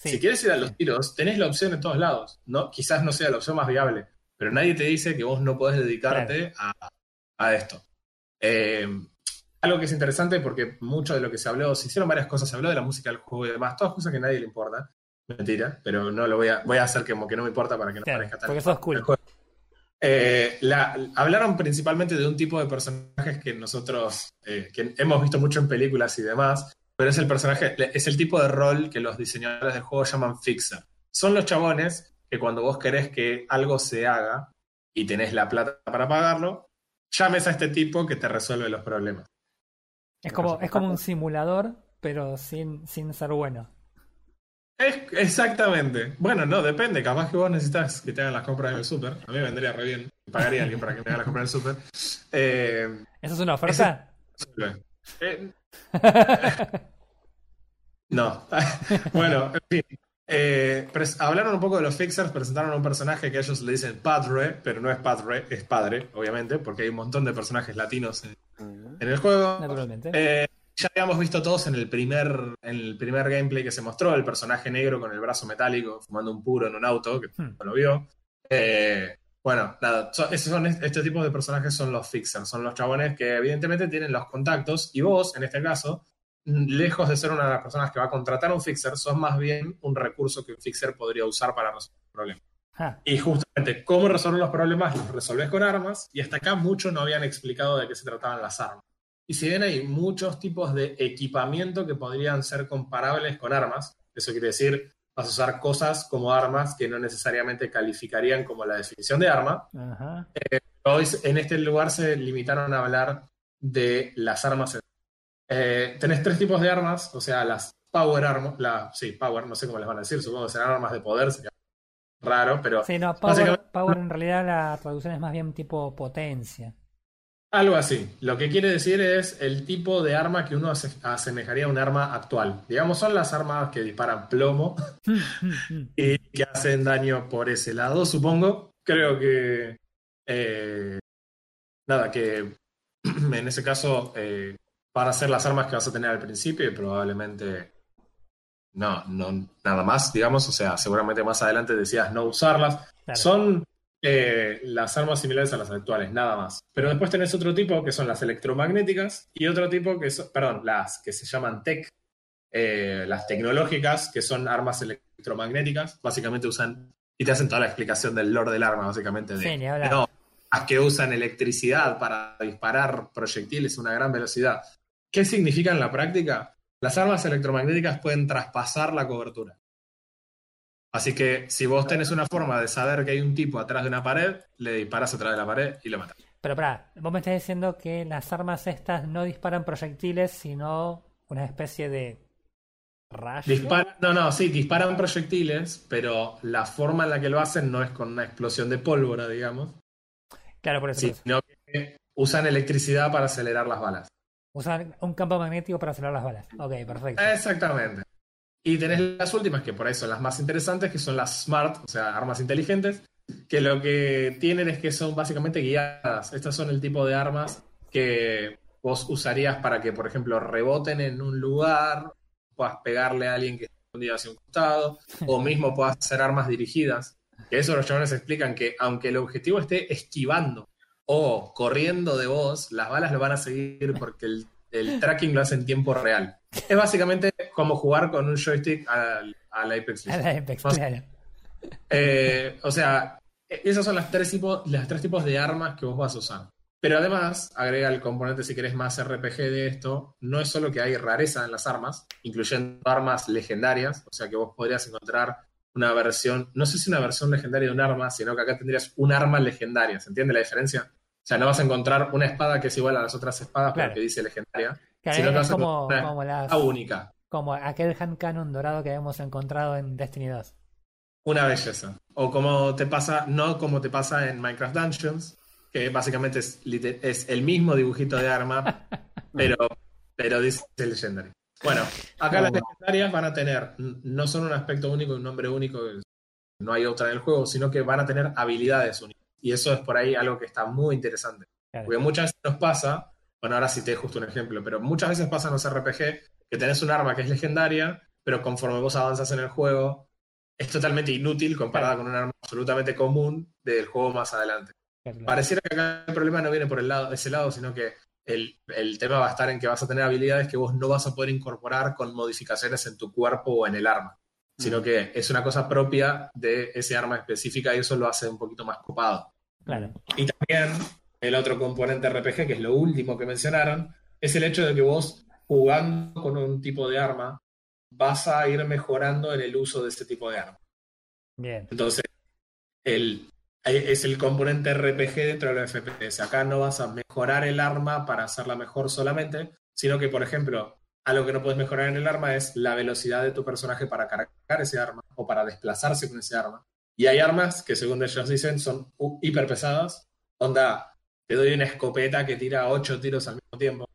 Speaker 1: Sí.
Speaker 2: Si quieres ir a los tiros, tenés la opción en todos lados. No, quizás no sea la opción más viable, pero nadie te dice que vos no podés dedicarte a, a esto. Eh, algo que es interesante porque mucho de lo que se habló, se hicieron varias cosas, se habló de la música del juego y demás, todas cosas que a nadie le importa. Mentira, pero no lo voy a, voy a hacer como que no me importa para que no
Speaker 1: Claro,
Speaker 2: parezca tan
Speaker 1: porque sos cool.
Speaker 2: el juego. Eh, la- hablaron principalmente de un tipo de personajes que nosotros eh, que hemos visto mucho en películas y demás, pero es el personaje, es el tipo de rol que los diseñadores del juego llaman fixer. Son los chabones que cuando vos querés que algo se haga y tenés la plata para pagarlo, llames a este tipo que te resuelve los problemas.
Speaker 1: Es como, es como un simulador, pero sin, sin ser bueno.
Speaker 2: Es- exactamente. Bueno, no, depende. Capaz que vos necesitas que te hagan las compras en el súper. A mí me vendría re bien. Pagaría a alguien para que me haga las compras en el súper. Eh,
Speaker 1: ¿Eso es una oferta?
Speaker 2: resuelve. Eh, *laughs* no. *laughs* bueno, en fin. Eh, pres- hablaron un poco de los fixers, presentaron a un personaje que ellos le dicen padre, pero no es padre, es padre, obviamente, porque hay un montón de personajes latinos en, en el juego.
Speaker 1: Naturalmente.
Speaker 2: Eh, ya habíamos visto todos en el primer en el primer gameplay que se mostró, el personaje negro con el brazo metálico fumando un puro en un auto, que
Speaker 1: Hmm.
Speaker 2: no lo vio. Eh, bueno, nada, esos son, este tipo de personajes son los fixers, son los chabones que evidentemente tienen los contactos y vos, en este caso, lejos de ser una de las personas que va a contratar a un fixer, sos más bien un recurso que un fixer podría usar para resolver un problema.
Speaker 1: Ah,
Speaker 2: Y justamente, ¿cómo resolver los problemas? Los resolvés con armas, y hasta acá mucho no habían explicado de qué se trataban las armas. Y si bien hay muchos tipos de equipamiento que podrían ser comparables con armas, eso quiere decir, vas a usar cosas como armas que no necesariamente calificarían como la definición de arma.
Speaker 1: ajá.
Speaker 2: Hoy en este lugar se limitaron a hablar de las armas. Eh, tenés tres tipos de armas, o sea, las power armas, la, sí, power, no sé cómo les van a decir, supongo que serán armas de poder, sería raro, pero
Speaker 1: Sí, no, power,
Speaker 2: Básicamente-
Speaker 1: power en realidad la traducción es más bien tipo potencia.
Speaker 2: Algo así. Lo que quiere decir es el tipo de arma que uno ase- asemejaría a un arma actual. Digamos, son las armas que disparan plomo *laughs* y que hacen daño por ese lado, supongo. Creo que. eh, nada, que *clears throat* en ese caso eh, van a ser las armas que vas a tener al principio y probablemente. No, no, nada más, digamos. O sea, seguramente más adelante decías no usarlas.
Speaker 1: Claro.
Speaker 2: Son eh, las armas similares a las actuales, nada más. Pero después tenés otro tipo que son las electromagnéticas y otro tipo que son, perdón, las que se llaman tech, eh, las tecnológicas, que son armas electromagnéticas. Básicamente usan, y te hacen toda la explicación del lore del arma, básicamente. De,
Speaker 1: Sí,
Speaker 2: no, las que usan electricidad para disparar proyectiles a una gran velocidad. ¿Qué significa en la práctica? Las armas electromagnéticas pueden traspasar la cobertura. Así que si vos tenés una forma de saber que hay un tipo atrás de una pared, le disparas atrás de la pared y lo matas.
Speaker 1: Pero pará, vos me estás diciendo que las armas estas no disparan proyectiles, sino una especie de rayo.
Speaker 2: Dispara- no, no, sí, disparan proyectiles, pero la forma en la que lo hacen no es con una explosión de pólvora, digamos,
Speaker 1: Claro, por eso. por eso.
Speaker 2: sino que usan electricidad para acelerar las balas.
Speaker 1: Usan un campo magnético para acelerar las balas. Ok, perfecto.
Speaker 2: Exactamente. Y tenés las últimas, que por ahí son las más interesantes, que son las smart, o sea, armas inteligentes, que lo que tienen es que son básicamente guiadas. Estas son el tipo de armas que vos usarías para que, por ejemplo, reboten en un lugar, puedas pegarle a alguien que está escondido hacia un costado, *laughs* o mismo puedas hacer armas dirigidas. Que eso los chavales explican que aunque el objetivo esté esquivando o corriendo de vos, las balas lo van a seguir porque el, el tracking lo hace en tiempo real. Es básicamente como jugar con un joystick al, al Apex Legends.
Speaker 1: la Apex,
Speaker 2: Más-
Speaker 1: claro.
Speaker 2: Eh, o sea, e- esas son las tres, tipos, las tres tipos de armas que vos vas a usar. Pero además, agrega el componente, si querés, más RPG de esto, no es solo que hay rareza en las armas, incluyendo armas legendarias, o sea que vos podrías encontrar una versión, no sé si una versión legendaria de un arma, sino que acá tendrías un arma legendaria, ¿se entiende la diferencia? O sea, no vas a encontrar una espada que es igual a las otras espadas
Speaker 1: Claro.
Speaker 2: porque dice legendaria,
Speaker 1: Claro,
Speaker 2: sino que vas a
Speaker 1: como,
Speaker 2: encontrar
Speaker 1: como, las,
Speaker 2: una única.
Speaker 1: como aquel hand cannon dorado que hemos encontrado en Destiny 2.
Speaker 2: Una belleza. O como te pasa, no como te pasa en Minecraft Dungeons, que básicamente es, el mismo dibujito de arma, *laughs* pero, pero dice Legendary. Bueno, acá las legendarias van a tener, no son un aspecto único, un nombre único, no hay otra en el juego, sino que van a tener habilidades únicas. Y eso es por ahí algo que está muy interesante.
Speaker 1: Claro.
Speaker 2: Porque muchas veces nos pasa, bueno, ahora sí te justo un ejemplo, pero muchas veces pasa en los RPG que tenés un arma que es legendaria, pero conforme vos avanzas en el juego, es totalmente inútil comparada con un arma absolutamente común del juego más adelante.
Speaker 1: Claro.
Speaker 2: Pareciera que acá el problema no viene por el lado, ese lado, sino que el, el tema va a estar en que vas a tener habilidades que vos no vas a poder incorporar con modificaciones en tu cuerpo o en el arma, sino que es una cosa propia de ese arma específica y eso lo hace un poquito más copado.
Speaker 1: Claro.
Speaker 2: Y también el otro componente RPG, que es lo último que mencionaron, es el hecho de que vos jugando con un tipo de arma vas a ir mejorando en el uso de ese tipo de arma.
Speaker 1: Bien.
Speaker 2: Entonces, el, es el componente RPG dentro de los FPS. Acá no vas a mejorar el arma para hacerla mejor solamente, sino que, por ejemplo, algo que no puedes mejorar en el arma es la velocidad de tu personaje para cargar ese arma o para desplazarse con ese arma. Y hay armas que, según ellos dicen, son hiper pesadas. Onda, te doy una escopeta que tira ocho tiros al mismo tiempo.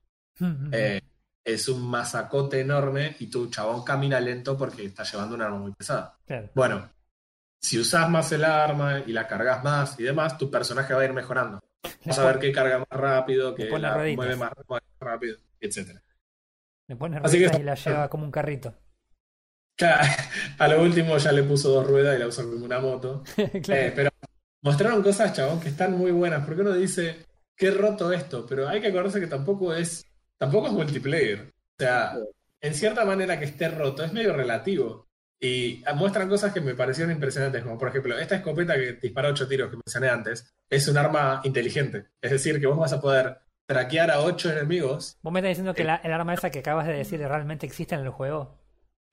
Speaker 2: Eh, es un masacote enorme y tu chabón camina lento porque está llevando un arma muy pesada.
Speaker 1: Claro.
Speaker 2: Bueno, si usas más el arma y la cargas más y demás, tu personaje va a ir mejorando. Vas a ver que carga más rápido, que mueve más, más rápido, etc.
Speaker 1: Le pones
Speaker 2: Así que-
Speaker 1: y la lleva como un carrito.
Speaker 2: Claro, *laughs* a lo último ya le puso dos ruedas y la usa como una moto. *laughs*
Speaker 1: claro.
Speaker 2: Eh, pero mostraron cosas, chabón, que están muy buenas. Porque uno dice, qué roto esto. Pero hay que acordarse que tampoco es, tampoco es multiplayer. O sea, en cierta manera que esté roto es medio relativo. Y muestran cosas que me parecieron impresionantes, como por ejemplo, esta escopeta que dispara ocho tiros que mencioné antes, es un arma inteligente. Es decir, que vos vas a poder traquear a ocho enemigos
Speaker 1: ¿Vos me estás diciendo que
Speaker 2: Eh.
Speaker 1: la- el arma esa que acabas de decir realmente existe en el juego?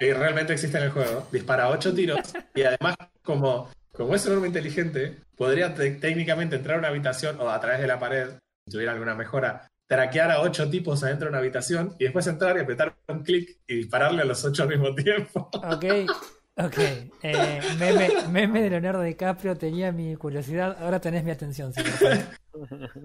Speaker 2: Que realmente existe en el juego, dispara ocho tiros y además como, como es un arma inteligente, podría te- técnicamente entrar a una habitación o a través de la pared, si tuviera alguna mejora, traquear a ocho tipos adentro de una habitación y después entrar y apretar un clic y dispararle a los ocho al mismo tiempo.
Speaker 1: Ok, *laughs* ok. Eh, meme, meme de Leonardo DiCaprio tenía mi curiosidad, ahora tenés mi atención.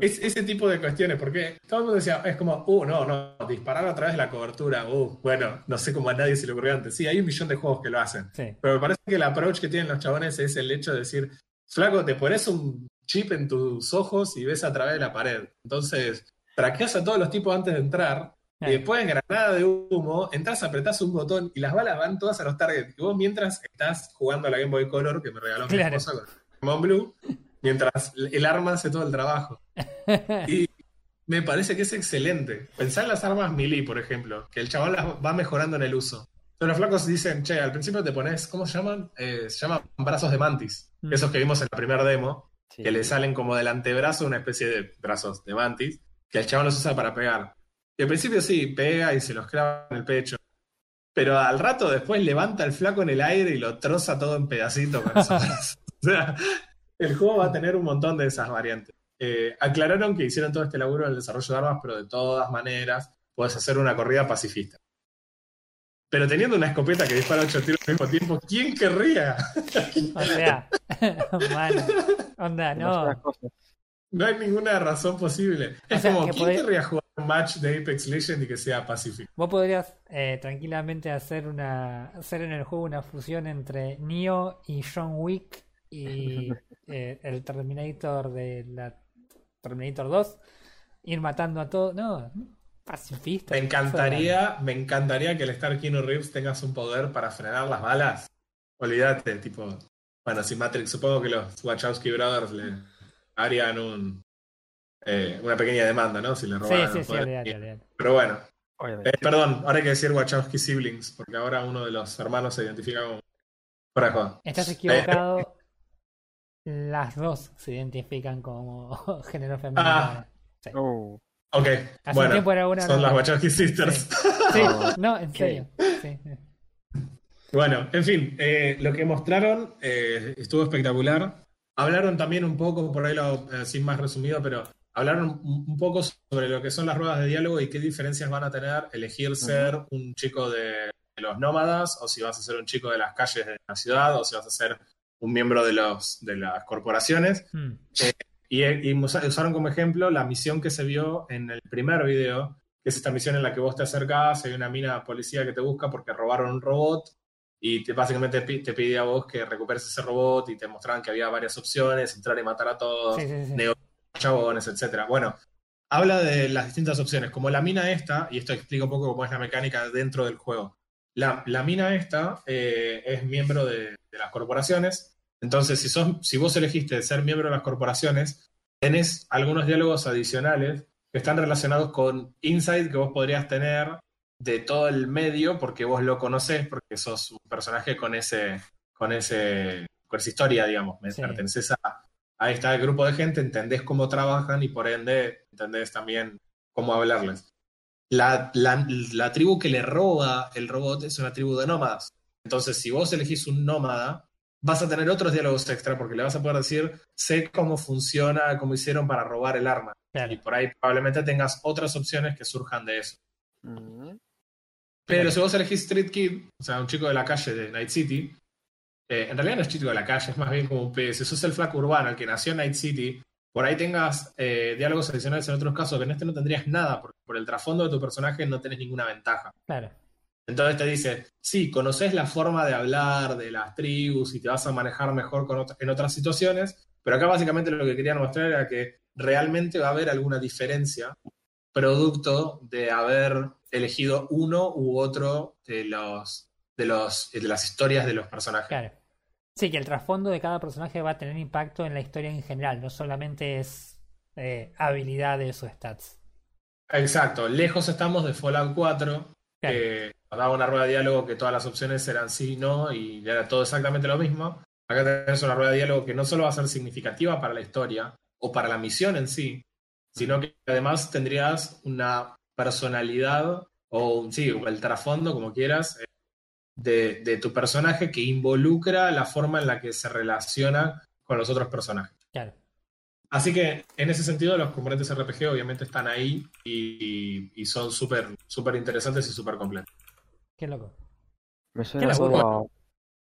Speaker 2: Es, ese tipo de cuestiones, porque todo el mundo decía, es como, uh, no, no, disparar a través de la cobertura, uh, bueno, no sé cómo a nadie se le ocurrió antes. Sí, hay un millón de juegos que lo hacen.
Speaker 1: Sí.
Speaker 2: Pero me parece que el approach que tienen los chabones es el hecho de decir, flaco, te pones un chip en tus ojos y ves a través de la pared. Entonces, traqueas a todos los tipos antes de entrar y después, granada de humo, entras, apretás un botón y las balas van todas a los targets. Y vos mientras estás jugando a la Game Boy Color, que me regaló mi esposa con Pokémon Blue, mientras el arma hace todo el trabajo. *laughs* Y me parece que es excelente. Pensá en las armas melee, por ejemplo, que el chaval las va mejorando en el uso. Entonces los flacos dicen, che, al principio te pones, ¿cómo se llaman? Eh, se llaman brazos de mantis.
Speaker 1: Mm.
Speaker 2: Esos que vimos en la primera demo,
Speaker 3: Sí.
Speaker 2: que le salen como del antebrazo una especie de brazos de mantis, que el chaval los usa para pegar. Y al principio sí, pega y se los clava en el pecho. Pero al rato después levanta el flaco en el aire y lo troza todo en pedacitos con esos *laughs* brazos. O sea, el juego va a tener un montón de esas variantes. Eh, aclararon que hicieron todo este laburo en el desarrollo de armas, pero de todas maneras puedes hacer una corrida pacifista. Pero teniendo una escopeta que dispara ocho tiros al mismo tiempo, ¿quién querría?
Speaker 1: O sea, *laughs* onda, no.
Speaker 2: No hay ninguna razón posible. Es
Speaker 1: O sea,
Speaker 2: como, ¿quién
Speaker 1: podés-
Speaker 2: querría jugar un match de Apex Legends y que sea pacífico?
Speaker 1: Vos podrías eh, tranquilamente hacer una hacer en el juego una fusión entre Neo y John Wick y *laughs* eh, el Terminator de la Terminator 2 ir matando a todos. No, pacifista.
Speaker 2: Me encantaría, me encantaría que el Star Keanu Reeves tengas un poder para frenar las balas. Olvídate, tipo, bueno, si Matrix, supongo que los Wachowski Brothers le harían un eh, una pequeña demanda, ¿no? Si le
Speaker 1: Sí,
Speaker 2: robaran
Speaker 1: sí, sí, olvidate, olvidate.
Speaker 2: Pero bueno, eh, perdón, ahora hay que decir Wachowski Siblings, porque ahora uno de los hermanos se identifica como. Fuera de joda.
Speaker 1: Estás equivocado. Las dos se identifican como *laughs* género femenino.
Speaker 2: Ah.
Speaker 3: Oh,
Speaker 2: Ok,
Speaker 1: Hace
Speaker 2: bueno,
Speaker 1: tiempo era una.
Speaker 2: son las Wachowski Sisters.
Speaker 1: Sí, *laughs*
Speaker 3: Oh.
Speaker 1: no, en serio. Sí, sí.
Speaker 2: Bueno, en fin, eh, lo que mostraron eh, estuvo espectacular. Hablaron también un poco, por ahí lo, eh, sin más resumido, pero hablaron un, poco sobre lo que son las ruedas de diálogo y qué diferencias van a tener elegir ser un chico de, de los nómadas o si vas a ser un chico de las calles de la ciudad o si vas a ser un miembro de, los, de las corporaciones.
Speaker 1: Mm.
Speaker 2: Y, y usa- usaron como ejemplo la misión que se vio en el primer video, que es esta misión en la que vos te acercás, hay una mina policía que te busca porque robaron un robot y te, básicamente te pide a vos que recuperes ese robot y te mostraban que había varias opciones, entrar y matar a todos,
Speaker 1: Sí, sí, sí.
Speaker 2: negociar con chabones, etcétera. Bueno, habla de las distintas opciones, como la mina esta, y esto explica un poco cómo es la mecánica dentro del juego. La, la mina esta eh, es miembro de, de las corporaciones, entonces si, sos, si vos elegiste ser miembro de las corporaciones, tenés algunos diálogos adicionales que están relacionados con insight que vos podrías tener de todo el medio porque vos lo conocés, porque sos un personaje con ese, con ese, con esa historia, digamos,
Speaker 1: Sí.
Speaker 2: perteneces a, ahí está el grupo de gente, entendés cómo trabajan y por ende entendés también cómo hablarles. La, la, la tribu que le roba el robot es una tribu de nómadas. Entonces, si vos elegís un nómada, vas a tener otros diálogos extra porque le vas a poder decir, sé cómo funciona, cómo hicieron para robar el arma.
Speaker 1: Claro.
Speaker 2: Y por ahí probablemente tengas otras opciones que surjan de eso.
Speaker 3: Mm.
Speaker 2: Pero si vos elegís Street Kid, o sea, un chico de la calle de Night City, eh, en realidad no es chico de la calle, es más bien como un pez. Si sos el flaco urbano, el que nació en Night City, por ahí tengas eh, diálogos adicionales en otros casos, que en este no tendrías nada, porque por el trasfondo de tu personaje no tenés ninguna ventaja.
Speaker 1: Claro.
Speaker 2: Entonces te dice, sí, conoces la forma de hablar de las tribus y te vas a manejar mejor con ot- en otras situaciones, pero acá básicamente lo que querían mostrar era que realmente va a haber alguna diferencia producto de haber elegido uno u otro de los de los de las historias de los personajes.
Speaker 1: Claro. Sí, que el trasfondo de cada personaje va a tener impacto en la historia en general, no solamente es eh, habilidades o stats.
Speaker 2: Exacto, lejos estamos de Fallout 4,
Speaker 1: Claro.
Speaker 2: que nos daba una rueda de diálogo que todas las opciones eran sí y no, y era todo exactamente lo mismo. Acá tenés una rueda de diálogo que no solo va a ser significativa para la historia o para la misión en sí, sino que además tendrías una personalidad o un- sí, el trasfondo, como quieras, eh, de, de tu personaje que involucra la forma en la que se relaciona con los otros personajes.
Speaker 1: Claro.
Speaker 2: Así que en ese sentido los componentes RPG obviamente están ahí y, y son súper súper interesantes y súper completos.
Speaker 1: Qué loco.
Speaker 3: Me suena todo,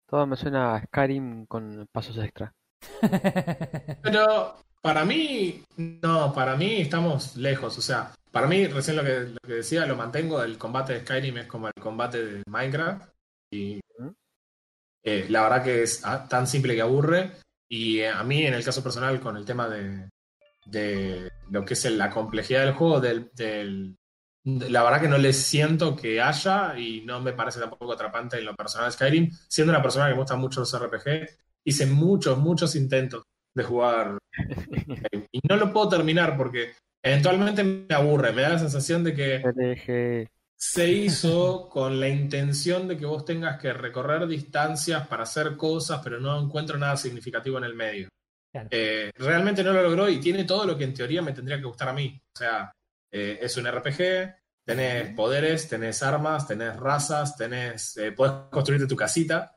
Speaker 3: todo me suena a Skyrim con pasos extra.
Speaker 2: Pero para mí, no, para mí estamos lejos. O sea, para mí, recién lo que, lo que decía, lo mantengo, el combate de Skyrim es como el combate de Minecraft. Y eh, la verdad que es ah, tan simple que aburre. Y eh, a mí, en el caso personal, con el tema de, de lo que es el- la complejidad del juego, del, del- de- la verdad que no le siento que haya y no me parece tampoco atrapante en lo personal Skyrim. Siendo una persona que me gusta mucho los RPG, hice muchos, muchos intentos de jugar y no lo puedo terminar porque eventualmente me aburre, me da la sensación de que se hizo con la intención de que vos tengas que recorrer distancias para hacer cosas, pero no encuentro nada significativo en el medio.
Speaker 1: Claro.
Speaker 2: Eh, realmente no lo logró y tiene todo lo que en teoría me tendría que gustar a mí. O sea, eh, es un RPG, tenés poderes, tenés armas, tenés razas, tenés, eh, podés construirte tu casita.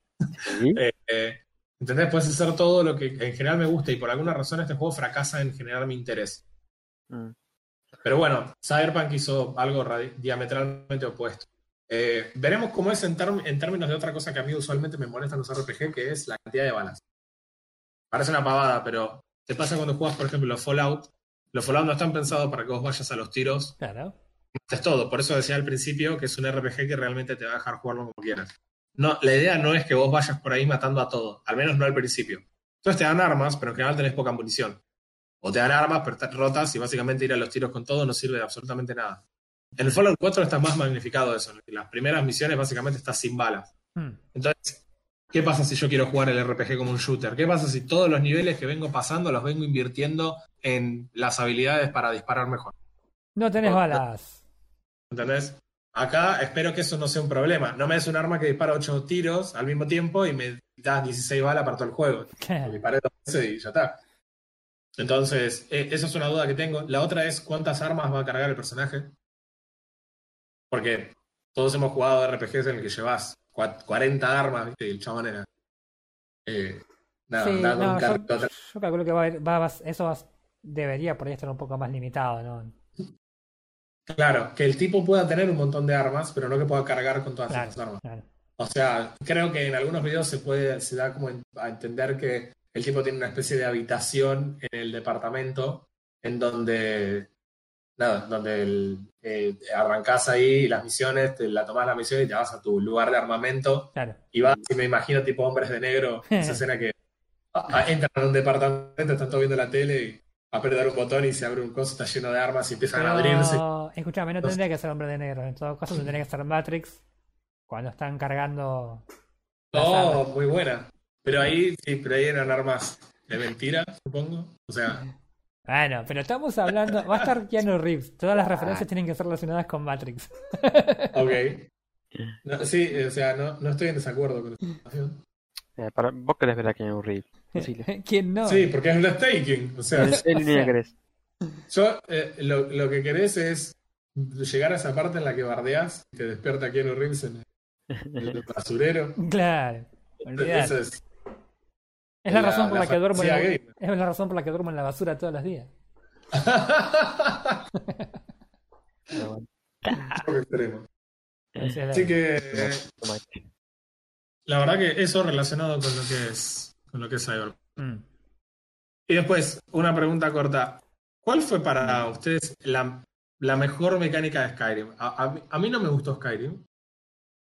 Speaker 3: ¿Sí? *laughs*
Speaker 2: ¿Entendés? Puedes hacer todo lo que en general me gusta y por alguna razón este juego fracasa en generar mi interés.
Speaker 3: Mm.
Speaker 2: Pero bueno, Cyberpunk hizo algo diametralmente opuesto. Eh, veremos cómo es en términos de otra cosa que a mí usualmente me molesta en los RPG, que es la cantidad de balas. Parece una pavada, pero te pasa cuando juegas, por ejemplo, los Fallout. Los Fallout no están pensados para que vos vayas a los tiros.
Speaker 1: Claro.
Speaker 2: Es todo. Por eso decía al principio que es un RPG que realmente te va a dejar jugarlo como quieras. No, la idea no es que vos vayas por ahí matando a todo, al menos no al principio. Entonces te dan armas, pero en general tenés poca munición. O te dan armas, pero están rotas y básicamente ir a los tiros con todo no sirve de absolutamente nada. En el Fallout 4 está más magnificado eso. En las primeras misiones básicamente estás sin balas.
Speaker 1: Hmm.
Speaker 2: Entonces, ¿qué pasa si yo quiero jugar el RPG como un shooter? ¿Qué pasa si todos los niveles que vengo pasando los vengo invirtiendo en las habilidades para disparar mejor?
Speaker 1: No tenés balas.
Speaker 2: ¿Entendés? Acá espero que eso no sea un problema. No me des un arma que dispara 8 tiros al mismo tiempo y me das 16 balas para todo el juego.
Speaker 1: Claro.
Speaker 2: Disparé dos veces y ya está. Entonces, eh, esa es una duda que tengo. La otra es cuántas armas va a cargar el personaje. Porque todos hemos jugado RPGs en el que llevas cua- 40 armas, ¿viste? Y el chabón era. eh, nada,
Speaker 1: Sí, no, yo calculo que va a ir- va a- eso va- debería por ahí estar un poco más limitado, ¿no?
Speaker 2: Claro, que el tipo pueda tener un montón de armas, pero no que pueda cargar con todas
Speaker 1: Claro,
Speaker 2: esas armas.
Speaker 1: claro.
Speaker 2: O sea, creo que en algunos videos se puede, se da como a entender que el tipo tiene una especie de habitación en el departamento en donde, nada, donde el, eh, arrancás ahí las misiones, te la tomás la misión y te vas a tu lugar de armamento
Speaker 1: Claro.
Speaker 2: y vas, y me imagino tipo hombres de negro, esa *laughs* escena que a- a- entran en un departamento, están todos viendo la tele y apretar un botón y se abre un coso, está lleno de armas y empiezan a abrirse.
Speaker 1: Pero, escúchame, no tendría que ser hombre de negro. En todo caso, tendría que ser Matrix cuando están cargando.
Speaker 2: Oh,
Speaker 1: armas.
Speaker 2: muy buena. Pero ahí, sí, pero ahí eran armas de mentira, supongo. O sea,
Speaker 1: Bueno, pero estamos hablando. Va a estar Keanu Reeves. Todas las referencias tienen que ser relacionadas con Matrix. *laughs*
Speaker 2: ok. *laughs* No, sí, o sea, no, no estoy en desacuerdo con esta situación.
Speaker 3: Eh, para, vos querés ver a Keanu Reeves. Posible. *laughs*
Speaker 1: ¿Quién no?
Speaker 2: Sí, porque es breathtaking. O sea,
Speaker 1: sea-
Speaker 3: me querés.
Speaker 2: yo eh, lo, lo que querés es llegar a esa parte en la que bardeás y te despierta Keanu Reeves en el, el basurero.
Speaker 1: Claro.
Speaker 2: Eso es.
Speaker 1: Es la
Speaker 2: la-
Speaker 1: razón por
Speaker 2: la
Speaker 1: la, que duermo en la, es la razón por la que duermo en la basura todos los días. *laughs*
Speaker 2: Un extremo.
Speaker 1: Así es
Speaker 2: que eh, la verdad que eso relacionado con lo que es con lo que es Cyberpunk.
Speaker 1: Mm.
Speaker 2: Y después, una pregunta corta. ¿Cuál fue para ustedes la, la mejor mecánica de Skyrim? A, a mí- a mí no me gustó Skyrim.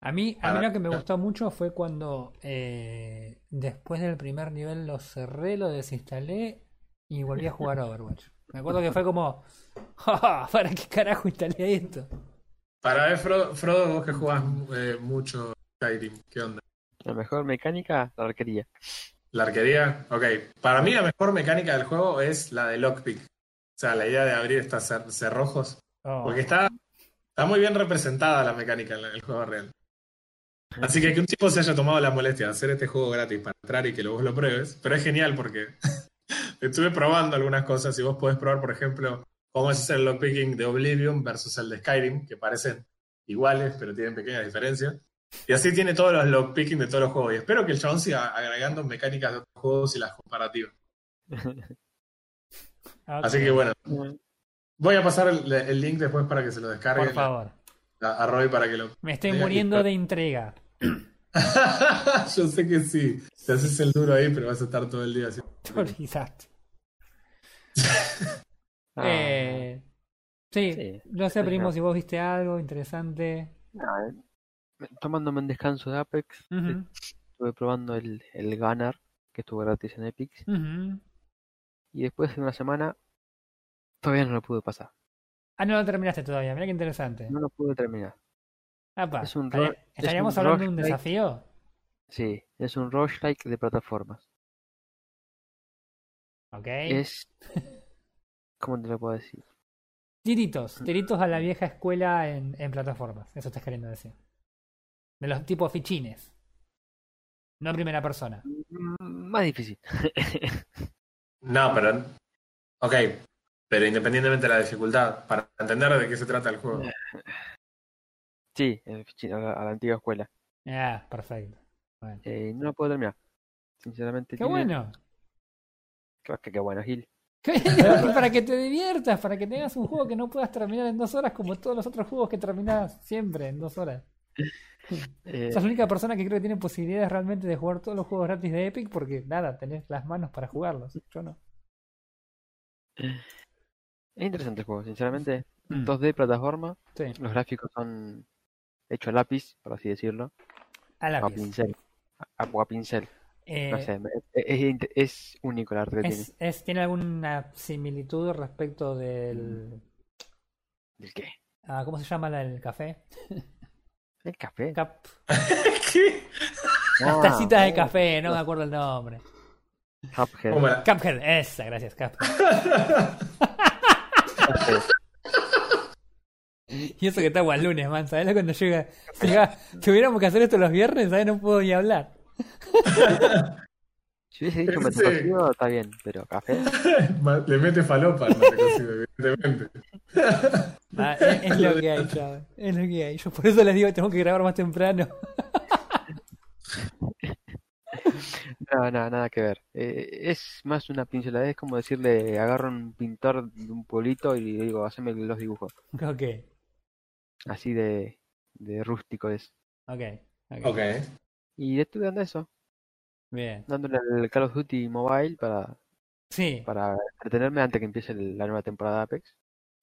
Speaker 1: A mí, a mí lo que me gustó mucho fue cuando eh, después del primer nivel lo cerré, lo desinstalé y volví a jugar Overwatch. Me acuerdo que fue como, *laughs* "Ja, ja, ¿para qué carajo instalé esto?
Speaker 2: Para ver, Frodo, Frodo, vos que jugás eh, mucho Skyrim, ¿qué onda?
Speaker 3: La mejor mecánica, la arquería.
Speaker 2: ¿La arquería? Ok. Para mí la mejor mecánica del juego es la de lockpick. O sea, la idea de abrir estos cer- cerrojos.
Speaker 1: Oh,
Speaker 2: Porque está, está muy bien representada la mecánica en el juego real. Así que que un tipo se haya tomado la molestia de hacer este juego gratis para entrar y que vos lo pruebes, pero es genial porque *laughs* estuve probando algunas cosas y vos podés probar, por ejemplo, cómo es el lockpicking de Oblivion versus el de Skyrim, que parecen iguales, pero tienen pequeñas diferencias. Y así tiene todos los lockpicking de todos los juegos. Y espero que el chabón siga agregando mecánicas de otros juegos y las comparativas.
Speaker 1: ok, *laughs*
Speaker 2: Así que bueno, voy a pasar el, el link después para que se lo descarguen
Speaker 1: Por favor.
Speaker 2: a, a Roy para que lo
Speaker 1: Me estoy muriendo de intriga. *laughs*
Speaker 2: Yo sé que sí. Te haces el duro ahí, pero vas a estar todo el día así.
Speaker 1: Te olvidaste.
Speaker 3: Ah,
Speaker 1: Eh, sí,
Speaker 3: Sí.
Speaker 1: no sé,
Speaker 3: Sí,
Speaker 1: primo,
Speaker 3: no.
Speaker 1: si vos viste algo interesante.
Speaker 3: no, tomándome un descanso de Apex, estuve probando el, el Gunner, que estuvo gratis en Epic, y después de una semana todavía no lo pude pasar.
Speaker 1: Ah, no lo terminaste todavía, mira qué interesante.
Speaker 3: No lo pude terminar.
Speaker 1: Apa,
Speaker 3: es un
Speaker 1: ¿estaría-
Speaker 3: ro- es
Speaker 1: ¿Estaríamos
Speaker 3: un
Speaker 1: hablando de un desafío?
Speaker 3: Sí, es un roguelike de plataformas.
Speaker 1: Ok.
Speaker 3: Es... ¿Cómo te lo puedo decir?
Speaker 1: Tiritos, tiritos a la vieja escuela en, en plataformas. Eso estás queriendo decir. De los tipos fichines. No en primera persona.
Speaker 3: Mm, Más difícil. *laughs*
Speaker 2: No, pero. Ok. Pero independientemente de la dificultad, para entender de qué se trata el juego. *laughs*
Speaker 3: sí, el fichín, a la, a la antigua escuela.
Speaker 1: Ah, perfecto. Bueno.
Speaker 3: Eh, no lo puedo terminar. Sinceramente.
Speaker 1: Qué
Speaker 3: tiene-
Speaker 1: bueno.
Speaker 3: Qué, qué- qué bueno, Gil.
Speaker 1: Qué bueno, y *laughs* para que te diviertas, para que tengas un juego que no puedas terminar en dos horas como todos los otros juegos que terminás siempre en dos horas.
Speaker 3: Eh,
Speaker 1: Sos la única persona que creo que tiene posibilidades realmente de jugar todos los juegos gratis de Epic porque nada, tenés las manos para jugarlos. Yo no.
Speaker 3: es interesante el juego, sinceramente.
Speaker 1: Mm.
Speaker 3: 2D plataforma.
Speaker 1: Sí,
Speaker 3: Los gráficos son hechos a lápiz, por así decirlo.
Speaker 1: a
Speaker 3: O a
Speaker 1: lápiz.
Speaker 3: pincel. A, a pincel.
Speaker 1: Eh,
Speaker 3: No sé, me- es, es, único el arte que tiene.
Speaker 1: es, ¿Tiene alguna similitud respecto del...
Speaker 3: ¿El qué?
Speaker 1: ah, ¿Cómo se llama la del café? *laughs*
Speaker 3: El café.
Speaker 1: Cap... *laughs*
Speaker 2: ¿Qué?
Speaker 3: Ah,
Speaker 1: Tacitas de
Speaker 3: oh,
Speaker 1: café, no me acuerdo el nombre.
Speaker 3: Cuphead.
Speaker 2: ¿Cómo la-
Speaker 1: Cuphead, esa, gracias, Cuphead. Y eso que estamos al lunes, man, ¿sabes? Cuando llega, llega, tuviéramos que hacer esto los viernes, ¿sabes? No puedo ni hablar. *laughs*
Speaker 3: Si hubiese dicho
Speaker 2: Sí.
Speaker 3: metacocido, está bien, pero café. *laughs*
Speaker 2: Le mete falopa al evidentemente.
Speaker 1: Ah, es, es lo que hay, chaval. Es lo que hay. Yo por eso les digo que tengo que grabar más temprano.
Speaker 3: No, no, nada que ver. Eh, es más una pincelada, es como decirle, agarro un pintor de un pueblito y le digo, haceme los dibujos.
Speaker 1: Ok,
Speaker 3: Así de, de rústico es.
Speaker 1: ok, ok.
Speaker 2: Ok.
Speaker 3: Y estuve dando eso,
Speaker 1: Bien.
Speaker 3: dándole al Call of Duty Mobile para,
Speaker 1: Sí,
Speaker 3: para entretenerme antes que empiece el- la nueva temporada de Apex.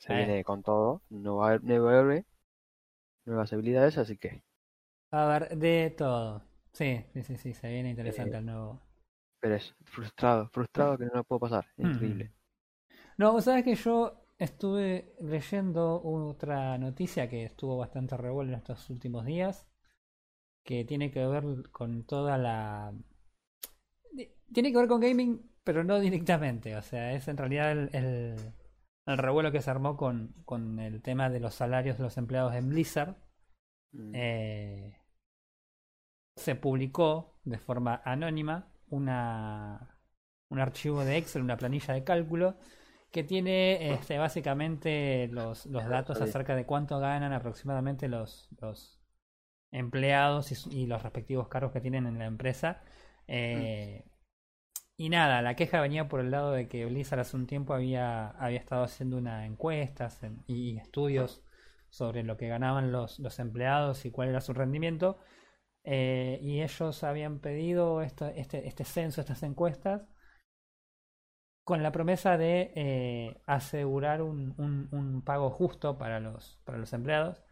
Speaker 3: Se
Speaker 1: Eh.
Speaker 3: viene con todo, nuevo, nuevo héroe, nuevas habilidades, así que,
Speaker 1: a ver, de todo. Sí, sí, sí, sí, se viene
Speaker 3: Eh,
Speaker 1: interesante el nuevo.
Speaker 3: pero es frustrado, frustrado que no lo puedo pasar,
Speaker 1: Mm.
Speaker 3: increíble.
Speaker 1: No, vos sabes que yo estuve leyendo otra noticia que estuvo bastante revuelta en estos últimos días, que tiene que ver con toda la... Tiene que ver con gaming, pero no directamente, o sea, es en realidad el, el, el revuelo que se armó con, con el tema de los salarios de los empleados en Blizzard.
Speaker 3: Mm.
Speaker 1: Eh, se publicó de forma anónima una, un archivo de Excel, una planilla de cálculo, que tiene este, básicamente los, los datos acerca de cuánto ganan aproximadamente los, los empleados y, y los respectivos cargos que tienen en la empresa. Eh, y nada, la queja venía por el lado de que Blizzard hace un tiempo había, había estado haciendo una encuestas y estudios sobre lo que ganaban los, los empleados y cuál era su rendimiento. Eh, y ellos habían pedido este, este censo, estas encuestas, con la promesa de eh, asegurar un, un, pago justo para los, para los empleados.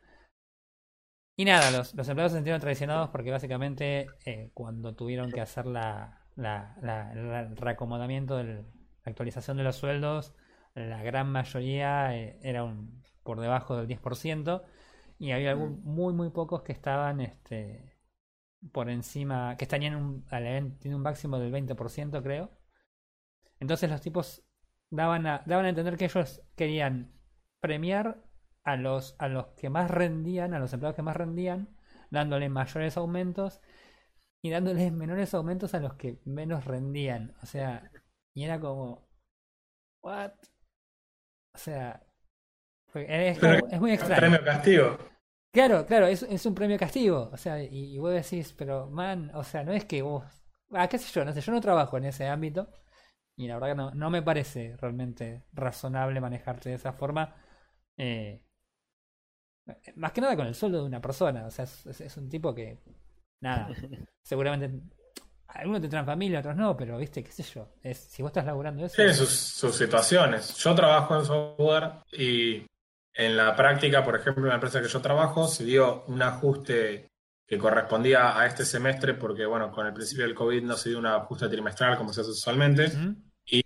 Speaker 1: Y nada, los, los empleados se sintieron traicionados porque básicamente eh, cuando tuvieron que hacer la, la, el reacomodamiento, de la actualización de los sueldos, la gran mayoría era un, por debajo del 10% y había algún, muy muy pocos que estaban este por encima, que estaban un, tiene un máximo del 20% creo. Entonces los tipos daban a, daban a entender que ellos querían premiar a los, a los que más rendían, a los empleados que más rendían, dándoles mayores aumentos y dándoles menores aumentos a los que menos rendían. O sea, y era como, ¿what? O sea, es, muy extraño.
Speaker 2: Premio castigo.
Speaker 1: Claro, claro, es, es un premio castigo. O sea, y, vos decís, pero man, o sea, no es que vos. Ah, qué sé yo, no sé, yo no trabajo en ese ámbito. Y la verdad que no, no me parece realmente razonable manejarte de esa forma. Eh, más que nada con el sueldo de una persona. O sea, es, un tipo que. Nada. seguramente. Algunos tendrán familia, otros no, pero viste, qué sé yo. Es, si vos estás laburando eso.
Speaker 2: Sí, sus, sus situaciones. Yo trabajo en software y en la práctica, por ejemplo, en la empresa que yo trabajo, se dio un ajuste que correspondía a este semestre, porque bueno, con el principio del COVID no se dio un ajuste trimestral como se hace usualmente. Y,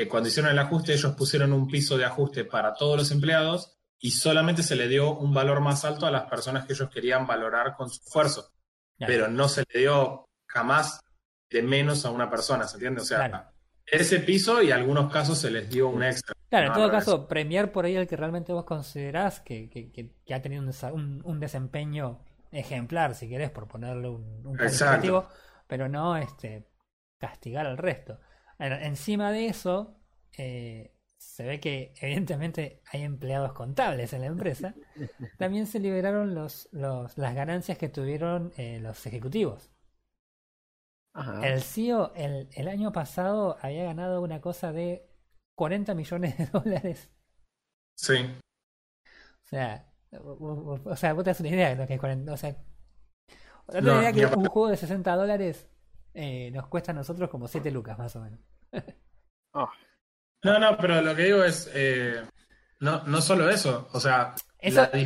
Speaker 2: eh, cuando hicieron el ajuste, ellos pusieron un piso de ajuste para todos los empleados y solamente se le dio un valor más alto a las personas que ellos querían valorar con su esfuerzo. Pero no se le dio jamás de menos a una persona, ¿se entiende? O sea, ese piso y en algunos casos se les dio un extra.
Speaker 1: Claro, en todo caso, premiar por ahí al que realmente vos considerás que, que, que, ha tenido un, un, desempeño ejemplar, si querés, por ponerle un, un calificativo, pero no este castigar al resto. encima de eso, eh, se ve que evidentemente hay empleados contables en la empresa. También se liberaron los, los, las ganancias que tuvieron eh, los ejecutivos. El CEO el, el, año pasado había ganado una cosa de 40 millones de dólares.
Speaker 2: Sí.
Speaker 1: O sea, o, sea, vos te das una idea de lo que es 40. O sea, te no, idea que un juego de 60 dólares eh, nos cuesta a nosotros como 7 lucas más o menos.
Speaker 2: oh. No, no, pero lo que digo es, eh, no, no solo eso, o sea,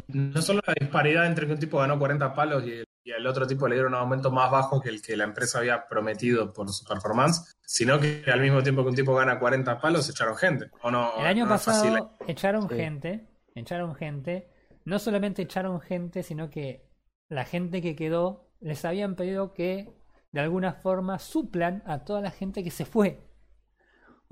Speaker 2: no solo la disparidad entre que un tipo ganó 40 palos y el y otro tipo le dieron un aumento más bajo que el que la empresa había prometido por su performance, sino que al mismo tiempo que un tipo gana 40 palos, echaron gente. ¿o no,
Speaker 1: el año pasado echaron gente, echaron gente, no solamente echaron gente, sino que la gente que quedó les habían pedido que de alguna forma suplan a toda la gente que se fue.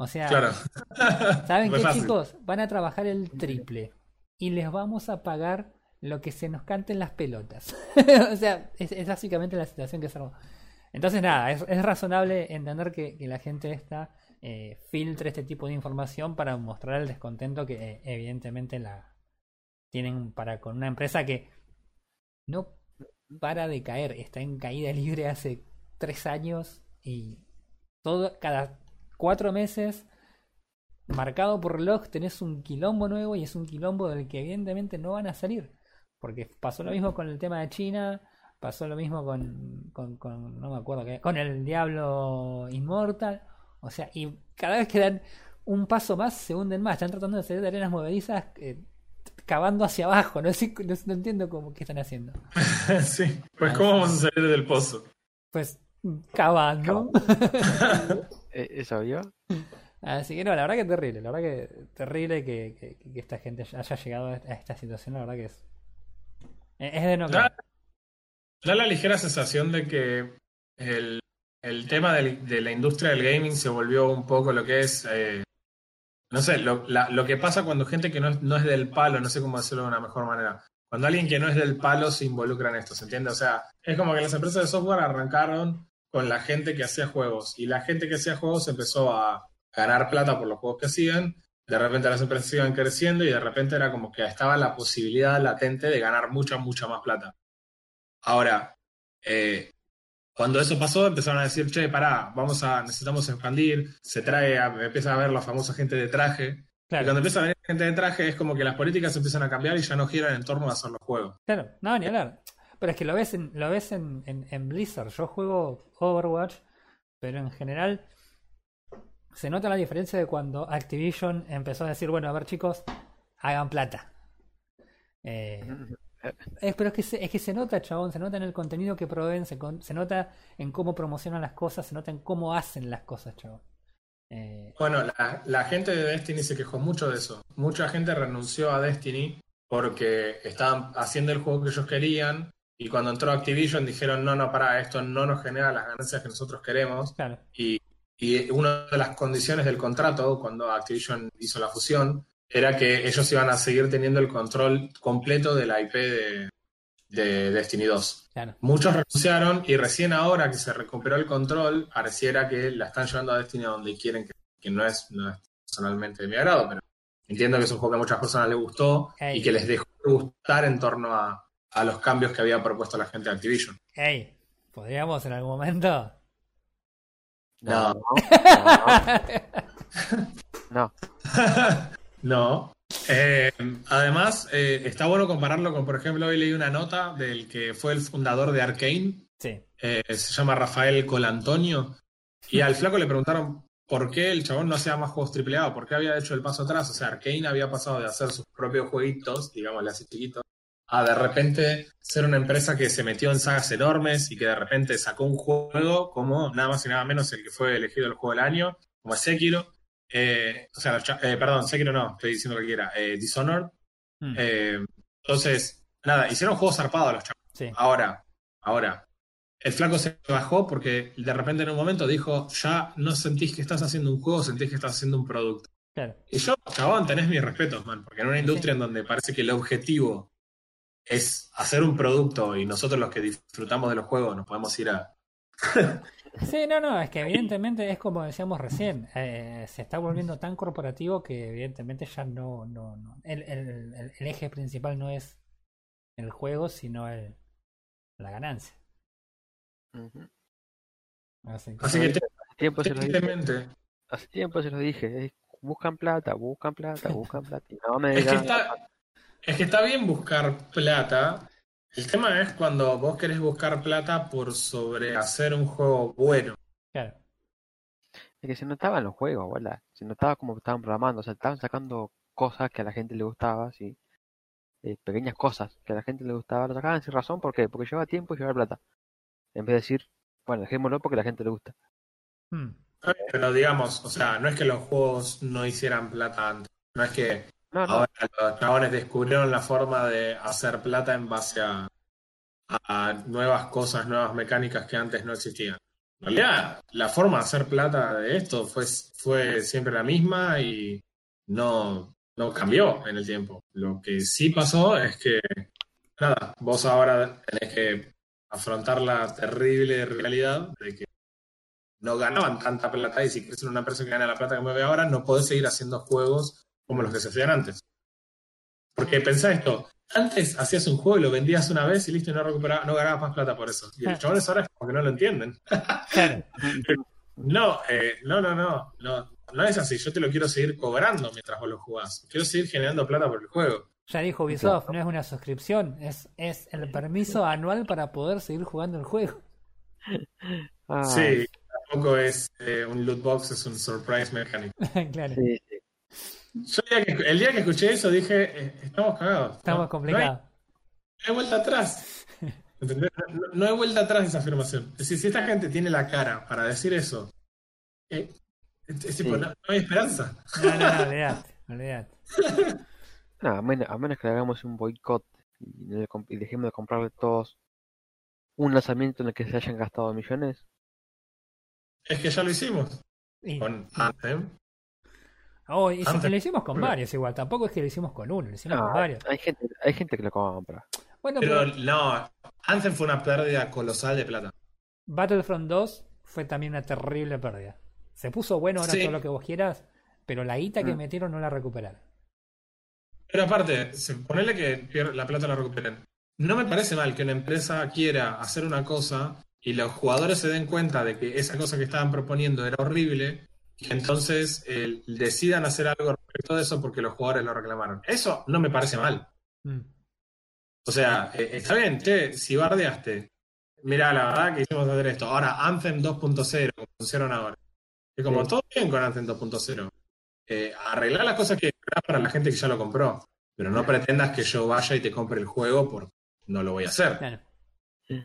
Speaker 1: O sea, *laughs* ¿saben qué chicos? Van a trabajar el triple y les vamos a pagar lo que se nos canten las pelotas. *laughs* o sea, es, básicamente la situación que se armó. Entonces, nada, es, razonable entender que, la gente esta eh, filtre este tipo de información para mostrar el descontento que eh, evidentemente la tienen para con una empresa que no para de caer, está en caída libre hace tres años y todo cada cuatro meses marcado por reloj tenés un quilombo nuevo y es un quilombo del que evidentemente no van a salir. Porque pasó lo mismo con el tema de China, pasó lo mismo con, con, no me acuerdo qué, con el Diablo Inmortal. O sea, y cada vez que dan un paso más se hunden más. Están tratando de salir de arenas movedizas eh, cavando hacia abajo. No, sé, no, entiendo cómo qué están haciendo. *laughs*
Speaker 2: sí, pues ¿cómo vamos a salir del pozo?
Speaker 1: Pues cavando. *laughs*
Speaker 3: Eh, ¿Eso vio?
Speaker 1: Así que no, la verdad que terrible, la verdad que terrible que, que, que esta gente haya llegado a esta situación, la verdad que es es de no
Speaker 2: da, da, la ligera sensación de que el, el tema de la industria del gaming se volvió un poco lo que es. Eh, no sé, lo, lo, que pasa cuando gente que no es, no es del palo, no sé cómo hacerlo de una mejor manera. Cuando alguien que no es del palo se involucra en esto, ¿se entiende? O sea, es como que las empresas de software arrancaron con la gente que hacía juegos. Y la gente que hacía juegos empezó a ganar plata por los juegos que hacían. De repente las empresas iban creciendo y de repente era como que estaba la posibilidad latente de ganar mucha, mucha más plata. Ahora, eh, cuando eso pasó, empezaron a decir, che, pará, vamos a, necesitamos expandir, se trae, a, empieza a ver la famosa gente de traje. Y
Speaker 1: Claro,
Speaker 2: cuando empieza a venir gente de traje es como que las políticas empiezan a cambiar y ya no giran en torno a hacer los juegos.
Speaker 1: claro, no, ni hablar. Pero es que lo ves en, lo ves en, en, en Blizzard. Yo juego Overwatch, pero en general se nota la diferencia de cuando Activision empezó a decir, bueno, a ver chicos, hagan plata. Eh, *laughs* es, pero es que, se, es que se nota, chabón, se nota en el contenido que proveen, se, con- se nota en cómo promocionan las cosas, se nota en cómo hacen las cosas, chabón. Eh,
Speaker 2: Bueno, la, la gente de Destiny se quejó mucho de eso. Mucha gente renunció a Destiny porque estaban haciendo el juego que ellos querían y cuando entró Activision dijeron, no, no, para, esto no nos genera las ganancias que nosotros queremos.
Speaker 1: claro,
Speaker 2: Y, y una de las condiciones del contrato, cuando Activision hizo la fusión, era que ellos iban a seguir teniendo el control completo de la IP de, de Destiny 2.
Speaker 1: claro.
Speaker 2: Muchos renunciaron y recién ahora que se recuperó el control, pareciera que la están llevando a Destiny a donde quieren, que, que no, es, no es personalmente de mi agrado, pero entiendo que es un juego que a muchas personas les gustó y que les dejó de gustar en torno a, a los cambios que había propuesto la gente de Activision.
Speaker 1: Ey, ¿podríamos en algún momento?
Speaker 2: No.
Speaker 3: No, *laughs* no, *laughs*
Speaker 2: No. Eh, además, eh, está bueno compararlo con, por ejemplo, hoy leí una nota del que fue el fundador de Arkane,
Speaker 1: Sí,
Speaker 2: eh, se llama Rafael Colantonio, y al flaco le preguntaron por qué el chabón no hacía más juegos AAA, por qué había hecho el paso atrás. O sea, Arkane había pasado de hacer sus propios jueguitos, digámosle así chiquitos, a de repente ser una empresa que se metió en sagas enormes y que de repente sacó un juego como nada más y nada menos el que fue elegido el juego del año, como Sekiro. Eh, o sea, eh, perdón, Sekiro no, estoy diciendo lo que quiera. Eh, Dishonored.
Speaker 1: Mm,
Speaker 2: entonces, nada, hicieron juegos zarpados los chavos.
Speaker 1: sí,
Speaker 2: Ahora, ahora, el flaco se bajó porque de repente en un momento dijo, ya no sentís que estás haciendo un juego, sentís que estás haciendo un producto.
Speaker 1: claro.
Speaker 2: Y yo, chabón, tenés mis respetos, man, porque en una industria en donde parece que el objetivo es hacer un producto y nosotros los que disfrutamos de los juegos nos podemos ir a... *laughs*
Speaker 1: Sí, no, no, es que evidentemente es como decíamos recién, eh, se está volviendo tan corporativo que evidentemente ya no, no, no. El, el, el- eje principal no es el juego, sino el, la ganancia.
Speaker 3: Ujú.
Speaker 1: Así que-
Speaker 2: Así que
Speaker 3: tiempo se lo dije,
Speaker 2: tristemente,
Speaker 3: hace tiempo se lo dije, eh, buscan plata, buscan plata, buscan plata. Y no me
Speaker 2: es que está, es que está bien buscar plata. El tema es cuando vos querés buscar plata por sobre hacer un juego bueno.
Speaker 1: claro,
Speaker 3: es que se notaba en los juegos, ¿verdad? Se notaba como que estaban programando, o sea, estaban sacando cosas que a la gente le gustaba, sí. Eh, pequeñas cosas que a la gente le gustaba, lo sacaban sin razón, ¿por qué? Porque lleva tiempo y lleva plata. En vez de decir, bueno, dejémoslo porque a la gente le gusta.
Speaker 1: Mm,
Speaker 2: Pero digamos, o sea, no es que los juegos no hicieran plata antes. No es que Ahora los chabones descubrieron la forma de hacer plata en base a, nuevas cosas, nuevas mecánicas que antes no existían. En realidad, la forma de hacer plata de esto fue, siempre la misma y no, no cambió en el tiempo. Lo que sí pasó es que, nada, vos ahora tenés que afrontar la terrible realidad de que no ganaban tanta plata y si quieres ser una empresa que gana la plata que mueve ahora, no podés seguir haciendo juegos como los que se hacían antes. Porque pensá esto, antes hacías un juego y lo vendías una vez y listo y no recuperabas, no ganabas más plata por eso. Y los chavales ahora es como que no lo entienden. *laughs* No, eh, no, no, no, no, no es así. Yo te lo quiero seguir cobrando mientras vos lo jugás. Quiero seguir generando plata por el juego.
Speaker 1: ya dijo Ubisoft, no es una suscripción, es, es el permiso anual para poder seguir jugando el juego.
Speaker 3: Ah,
Speaker 2: Sí, tampoco es eh, un loot box, es un surprise mechanic. *laughs*
Speaker 1: claro,
Speaker 3: sí, sí.
Speaker 2: Yo el día que, el día que escuché eso dije, eh, estamos cagados.
Speaker 1: estamos
Speaker 2: No- no hay-
Speaker 1: complicados.
Speaker 2: No hay vuelta atrás. *laughs* No, no hay vuelta atrás de esa afirmación. Es decir, si esta gente tiene la cara para decir eso, eh, es, es tipo,
Speaker 3: Sí.
Speaker 2: no, no hay esperanza.
Speaker 1: No, no, no, olvidate, olvidate. *laughs*
Speaker 3: No, a menos, a menos que le hagamos un boicot y, dejemos de comprarle todos un lanzamiento en el que se hayan gastado millones.
Speaker 2: Es que ya lo hicimos con Anthem.
Speaker 1: Oh, y, si-
Speaker 2: Antes-
Speaker 1: lo hicimos con varios igual, tampoco es que lo hicimos con uno, lo hicimos
Speaker 3: No,
Speaker 1: con varios.
Speaker 3: hay gente, hay gente que lo compra.
Speaker 1: Bueno,
Speaker 2: Pero
Speaker 1: pero
Speaker 2: no, Anthem fue una pérdida colosal de plata.
Speaker 1: Battlefront 2 fue también una terrible pérdida. Se puso bueno ahora
Speaker 2: Sí.
Speaker 1: todo lo que vos quieras, pero la guita que
Speaker 3: Mm.
Speaker 1: metieron no la recuperaron.
Speaker 2: Pero aparte, ponele que la plata la recuperen. No me parece mal que una empresa quiera hacer una cosa y los jugadores se den cuenta de que esa cosa que estaban proponiendo era horrible y entonces eh, decidan hacer algo respecto de eso porque los jugadores lo reclamaron. Eso no me parece mal.
Speaker 1: Mm.
Speaker 2: O sea, eh, está bien, che, si bardeaste, mira, la verdad que hicimos hacer esto. Ahora, Anthem 2.0, como pusieron ahora. Es como
Speaker 3: Sí.
Speaker 2: todo bien con Anthem 2.0. Eh, arreglar las cosas que para la gente que ya lo compró. Pero no pretendas que yo vaya y te compre el juego porque no lo voy a hacer.
Speaker 1: Claro,
Speaker 2: Eh,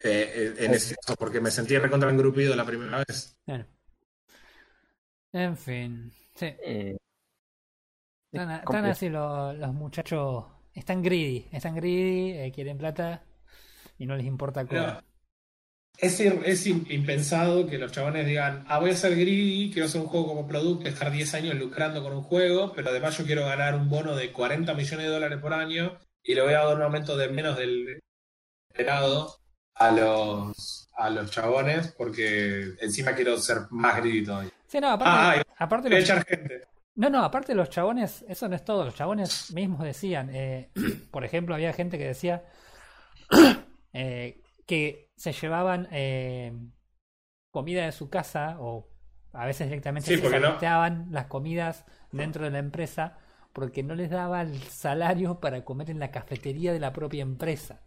Speaker 2: eh, en ese caso, porque me sentí recontra engrupido la primera vez.
Speaker 1: claro. En fin. Sí.
Speaker 3: Eh,
Speaker 1: Están,
Speaker 3: es
Speaker 1: están
Speaker 3: complejo.
Speaker 1: así los, los muchachos. Están greedy. Están greedy, eh, quieren plata y no les importa cómo.
Speaker 2: Pero es, ir- es im- impensado que los chabones digan, ah, voy a ser greedy, quiero hacer un juego como producto, estar 10 años lucrando con un juego, pero además yo quiero ganar un bono de 40 millones de dólares por año y le voy a dar un aumento de menos del esperado a los, a los chabones porque encima quiero ser más greedy todavía.
Speaker 1: Sí, no, aparte,
Speaker 2: Ah,
Speaker 1: aparte los,
Speaker 2: echar gente.
Speaker 1: No, no, aparte los chabones, eso no es todo, los chabones mismos decían, eh, *clears throat* por ejemplo, había gente que decía *clears throat* eh, que se llevaban eh, comida de su casa o a veces directamente
Speaker 2: Sí,
Speaker 1: se
Speaker 2: no-
Speaker 1: las comidas dentro de la empresa porque no les daba el salario para comer en la cafetería de la propia empresa.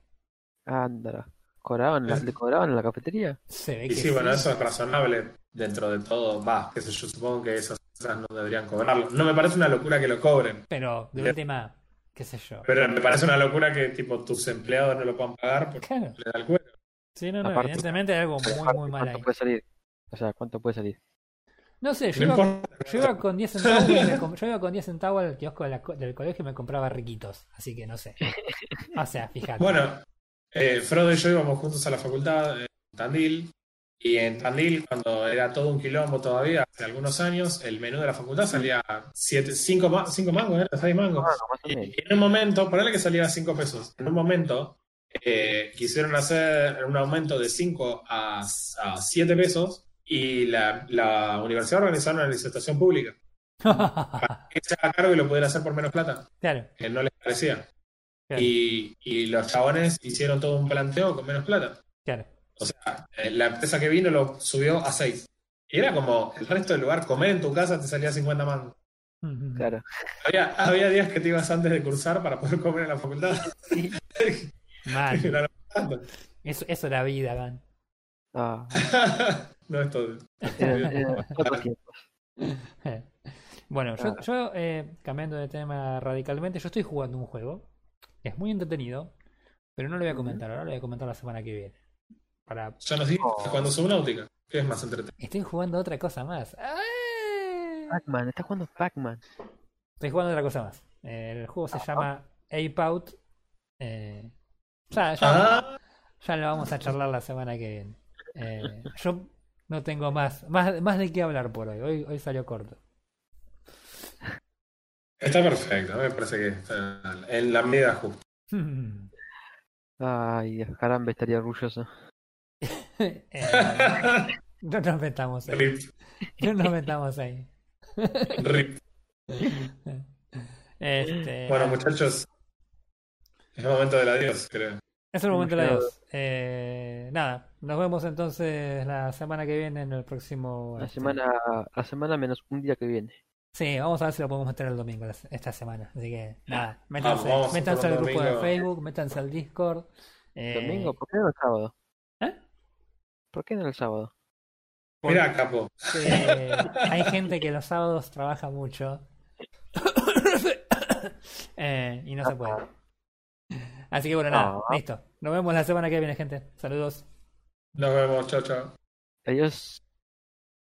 Speaker 3: Ándala. ¿Cobraban la-
Speaker 2: Es-
Speaker 3: ¿Le cobraban en la cafetería?
Speaker 1: Se ve
Speaker 2: Y
Speaker 1: que
Speaker 2: sí, bueno, eso es razonable dentro de todo. Va, sé yo, supongo que esas cosas no deberían cobrarlo. No me parece una locura que lo cobren.
Speaker 1: pero de última, qué sé yo.
Speaker 2: Pero me parece una locura que tipo tus empleados no lo puedan pagar porque
Speaker 1: Claro.
Speaker 2: le da el cuero.
Speaker 1: Sí, no, no,
Speaker 3: Aparte-
Speaker 1: evidentemente hay algo muy, muy mal
Speaker 3: ¿Cuánto
Speaker 1: ahí.
Speaker 3: puede salir? O sea, ¿cuánto puede salir?
Speaker 1: No sé, yo
Speaker 2: No
Speaker 1: iba,
Speaker 2: importa.
Speaker 1: Yo iba con 10 centavos, y me *laughs* com- yo iba con 10 centavos al kiosco de la co- del colegio y me compraba riquitos, así que no sé. O sea, fíjate.
Speaker 2: Bueno, eh, Frodo y yo íbamos juntos a la facultad en Tandil. Y en Tandil, cuando era todo un quilombo todavía, hace algunos años, el menú de la facultad salía 5 mangos, ¿eh? 6 mangos.
Speaker 3: Ah,
Speaker 2: Y en un momento, ponele que salía a 5 pesos. En un momento eh, quisieron hacer un aumento de 5 a, a 7 pesos y la, la universidad organizó una licitación pública. *laughs* Para que se haga cargo y lo pudiera hacer por menos plata,
Speaker 1: claro,
Speaker 2: que no les parecía.
Speaker 1: Claro,
Speaker 2: Y, y los chabones hicieron todo un planteo con menos plata.
Speaker 1: claro.
Speaker 2: O sea, eh, la empresa que vino lo subió a 6. Y era como el resto del lugar, comer en tu casa te salía 50 mangos.
Speaker 3: Claro.
Speaker 2: Había, había días que te ibas antes de cursar para poder comer en la facultad.
Speaker 1: Sí. *laughs* Eso, eso era vida, Gan.
Speaker 3: Ah, *laughs*
Speaker 2: no es todo. *laughs*
Speaker 1: Bueno, yo,
Speaker 3: Ah.
Speaker 1: yo eh, cambiando de tema radicalmente, yo estoy jugando un juego. Es muy entretenido, pero no lo voy a comentar ahora, lo voy a comentar la semana que viene. Para...
Speaker 2: Ya nos dijiste
Speaker 3: Oh.
Speaker 2: cuando Subnautica, que es más entretenido.
Speaker 1: Estoy jugando otra cosa más. ¡Ah!
Speaker 3: Pac-Man, está jugando Pac-Man.
Speaker 1: Estoy jugando otra cosa más. Eh, el juego se llama Ape Out. Eh, ya, ya,
Speaker 2: Ah,
Speaker 1: ya lo vamos a charlar la semana que viene. Eh, yo no tengo más, más, más de qué hablar por hoy. Hoy, hoy salió corto.
Speaker 2: Está perfecto, me parece que está en la medida justa. *laughs*
Speaker 3: Ay, caramba, estaría orgulloso. *laughs*
Speaker 1: No nos metamos ahí.
Speaker 2: Rip, *laughs*
Speaker 1: No nos metamos ahí.
Speaker 2: rip.
Speaker 1: Este,
Speaker 2: Bueno, muchachos, es el momento del adiós, creo.
Speaker 1: es el momento de
Speaker 3: Hemos
Speaker 1: adiós. Eh, nada, nos vemos entonces la semana que viene en el próximo.
Speaker 3: La
Speaker 1: este,
Speaker 3: semana, la semana menos un día que viene.
Speaker 1: Sí, vamos a ver si lo podemos meter el domingo esta semana. Así que nada, métanse,
Speaker 2: Vamos, vamos a
Speaker 1: métanse al grupo de. Facebook, métanse al Discord. eh,
Speaker 3: ¿Domingo? ¿Por qué no el sábado?
Speaker 1: ¿Eh?
Speaker 3: ¿Por qué no el sábado?
Speaker 2: Mira, capo.
Speaker 1: eh, *laughs* hay gente que los sábados trabaja mucho *coughs* Eh, y no se puede. Así que bueno, nada,
Speaker 3: Ah.
Speaker 1: listo. Nos vemos la semana que viene, gente. Saludos.
Speaker 2: Nos vemos, chao, chao.
Speaker 3: Adiós.